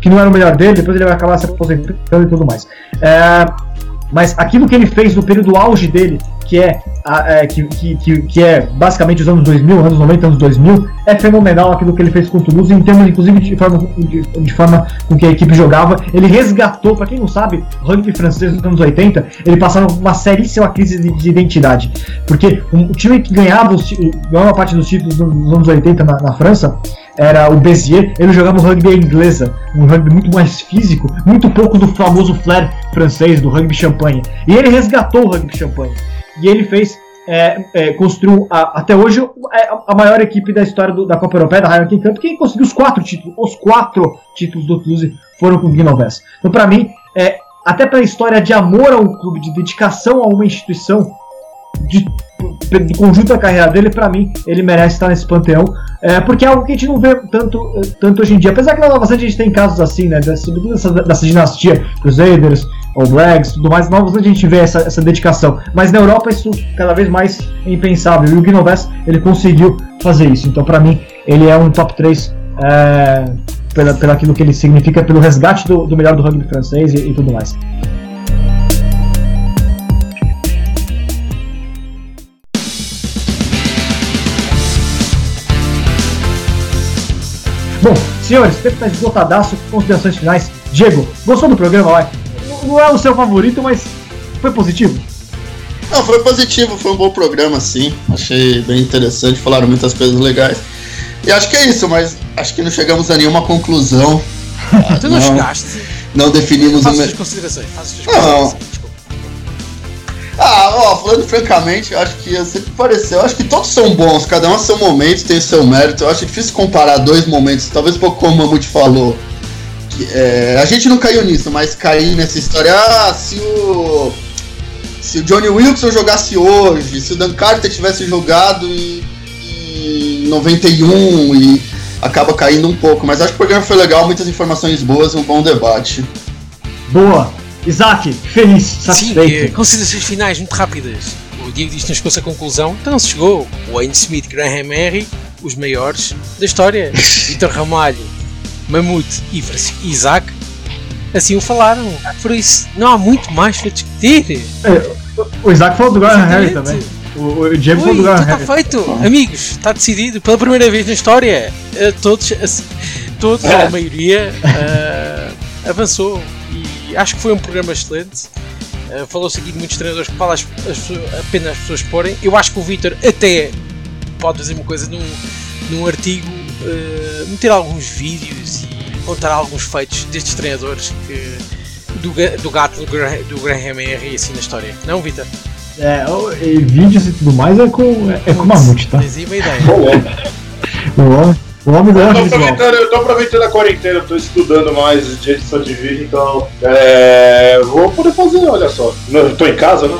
que não era o melhor dele, depois ele vai acabar se aposentando e tudo mais. É, mas aquilo que ele fez no período auge dele, que é, é que, que, que, é basicamente os anos 2000, anos 90, anos 2000, é fenomenal aquilo que ele fez com o Toulouse, em termos inclusive de forma, de, de forma com que a equipe jogava. Ele resgatou, para quem não sabe, rugby francês nos anos 80, ele passava uma seríssima crise de, de identidade. Porque o, time que ganhava, os, ganhava parte dos títulos nos anos 80 na, na França era o Bezier, ele jogava o rugby inglesa, um rugby muito mais físico, muito pouco do famoso flair francês, do rugby champanhe. E ele resgatou o rugby champanhe. E ele fez, é, é, construiu a, até hoje é, a, maior equipe da história do, da Copa Europeia, da Heineken Cup, que conseguiu os quatro títulos. Os quatro títulos do Toulouse foram com o Guinovés. Então, para mim, é, até pela história de amor ao clube, de dedicação a uma instituição, de do conjunto da carreira dele, para mim, ele merece estar nesse panteão. É, porque é algo que a gente não vê tanto, tanto hoje em dia. Apesar que na Nova Zelândia a gente tem casos assim, né? Sobretudo dessa, dessa dinastia, Crusaders, All Blacks, tudo mais. Zelândia a gente vê essa, essa dedicação. Mas na Europa isso cada vez mais é impensável. E o Guinovés, ele conseguiu fazer isso. Então, para mim, ele é um top 3 é, pela, pelo aquilo que ele significa, pelo resgate do, do melhor do rugby francês e, e tudo mais. Bom, senhores, tempo está esgotadaço, considerações finais. Diego, gostou do programa, vai? Não é o seu favorito, mas foi positivo? Não, foi positivo, foi um bom programa, sim. Achei bem interessante, falaram muitas coisas legais. E acho que é isso, mas acho que não chegamos a nenhuma conclusão. tu não, não chegaste. Não definimos faça o. Faça considerações, faça suas considerações. Ah, ó, falando francamente, eu acho que sempre pareceu. Eu acho que todos são bons, cada um a seu momento tem seu mérito. Eu acho difícil comparar dois momentos, talvez um pouco como o Mamute falou. É, a gente não caiu nisso, mas cair nessa história. Ah, se o. Se o Johnny Wilson jogasse hoje, se o Dan Carter tivesse jogado em, em 91 e acaba caindo um pouco. Mas acho que o programa foi legal, muitas informações boas, um bom debate. Boa! Isaac, feliz, satisfeito. Sim, eh, considerações finais muito rápidas. O Diego disse que não chegou-se a conclusão, então não se chegou. Wayne Smith, Graham Henry, os maiores da história. Vitor Ramalho, Mamute e Isaac, assim o falaram. Por isso, não há muito mais para discutir. É, o Isaac falou do Graham Henry também. O, o James falou do Graham então está feito, amigos, está decidido. Pela primeira vez na história, eh, todos, todos ou a maioria, uh, avançou acho que foi um programa excelente. Uh, Falou-se aqui de muitos treinadores que falam as, as, apenas as pessoas porem. Eu acho que o Vitor até pode fazer uma coisa num, num artigo, uh, meter alguns vídeos e contar alguns feitos destes treinadores que, do, do gato do, Graham, do Graham R assim na história. Não, Vitor? É, e vídeos e tudo mais é com, é, é com Mamute, tá? Tens ideia. Boa. O homem do eu tô, aproveitando, eu tô aproveitando a quarentena, eu tô estudando mais de edição de vídeo, então é, vou poder fazer, olha só. Eu tô em casa, né?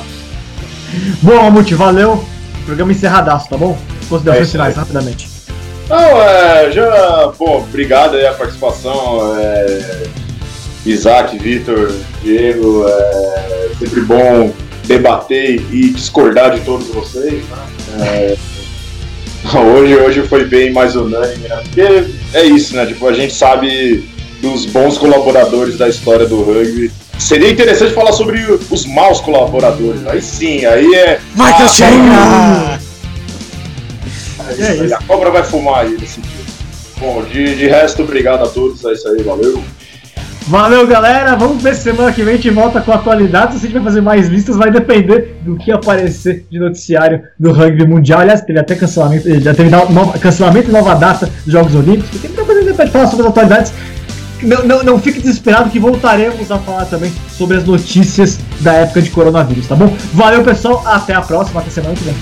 Bom, Mamute, valeu. Programa encerradaço, tá bom? Considerações é finais, rapidamente. Não, é, já, bom, obrigado aí a participação. É, Isaac, Vitor, Diego, é sempre bom debater e discordar de todos vocês. Né? É, Hoje, hoje foi bem mais unânime, né? Porque é isso, né? Tipo, a gente sabe dos bons colaboradores da história do rugby. Seria interessante falar sobre os maus colaboradores. Aí sim, aí é. Michael ah, Chenga! É, é isso, A cobra vai fumar aí nesse dia. Bom, de, de resto, obrigado a todos. É isso aí, valeu. Valeu, galera. Vamos ver se semana que vem a gente volta com atualidades. Se a gente vai fazer mais listas, vai depender do que aparecer de noticiário do rugby mundial. Aliás, teve até cancelamento, já teve nova, cancelamento e nova data dos Jogos Olímpicos. Tem muita coisa pra falar sobre as atualidades. Não, não, não fique desesperado que voltaremos a falar também sobre as notícias da época de coronavírus, tá bom? Valeu, pessoal. Até a próxima, até semana que vem.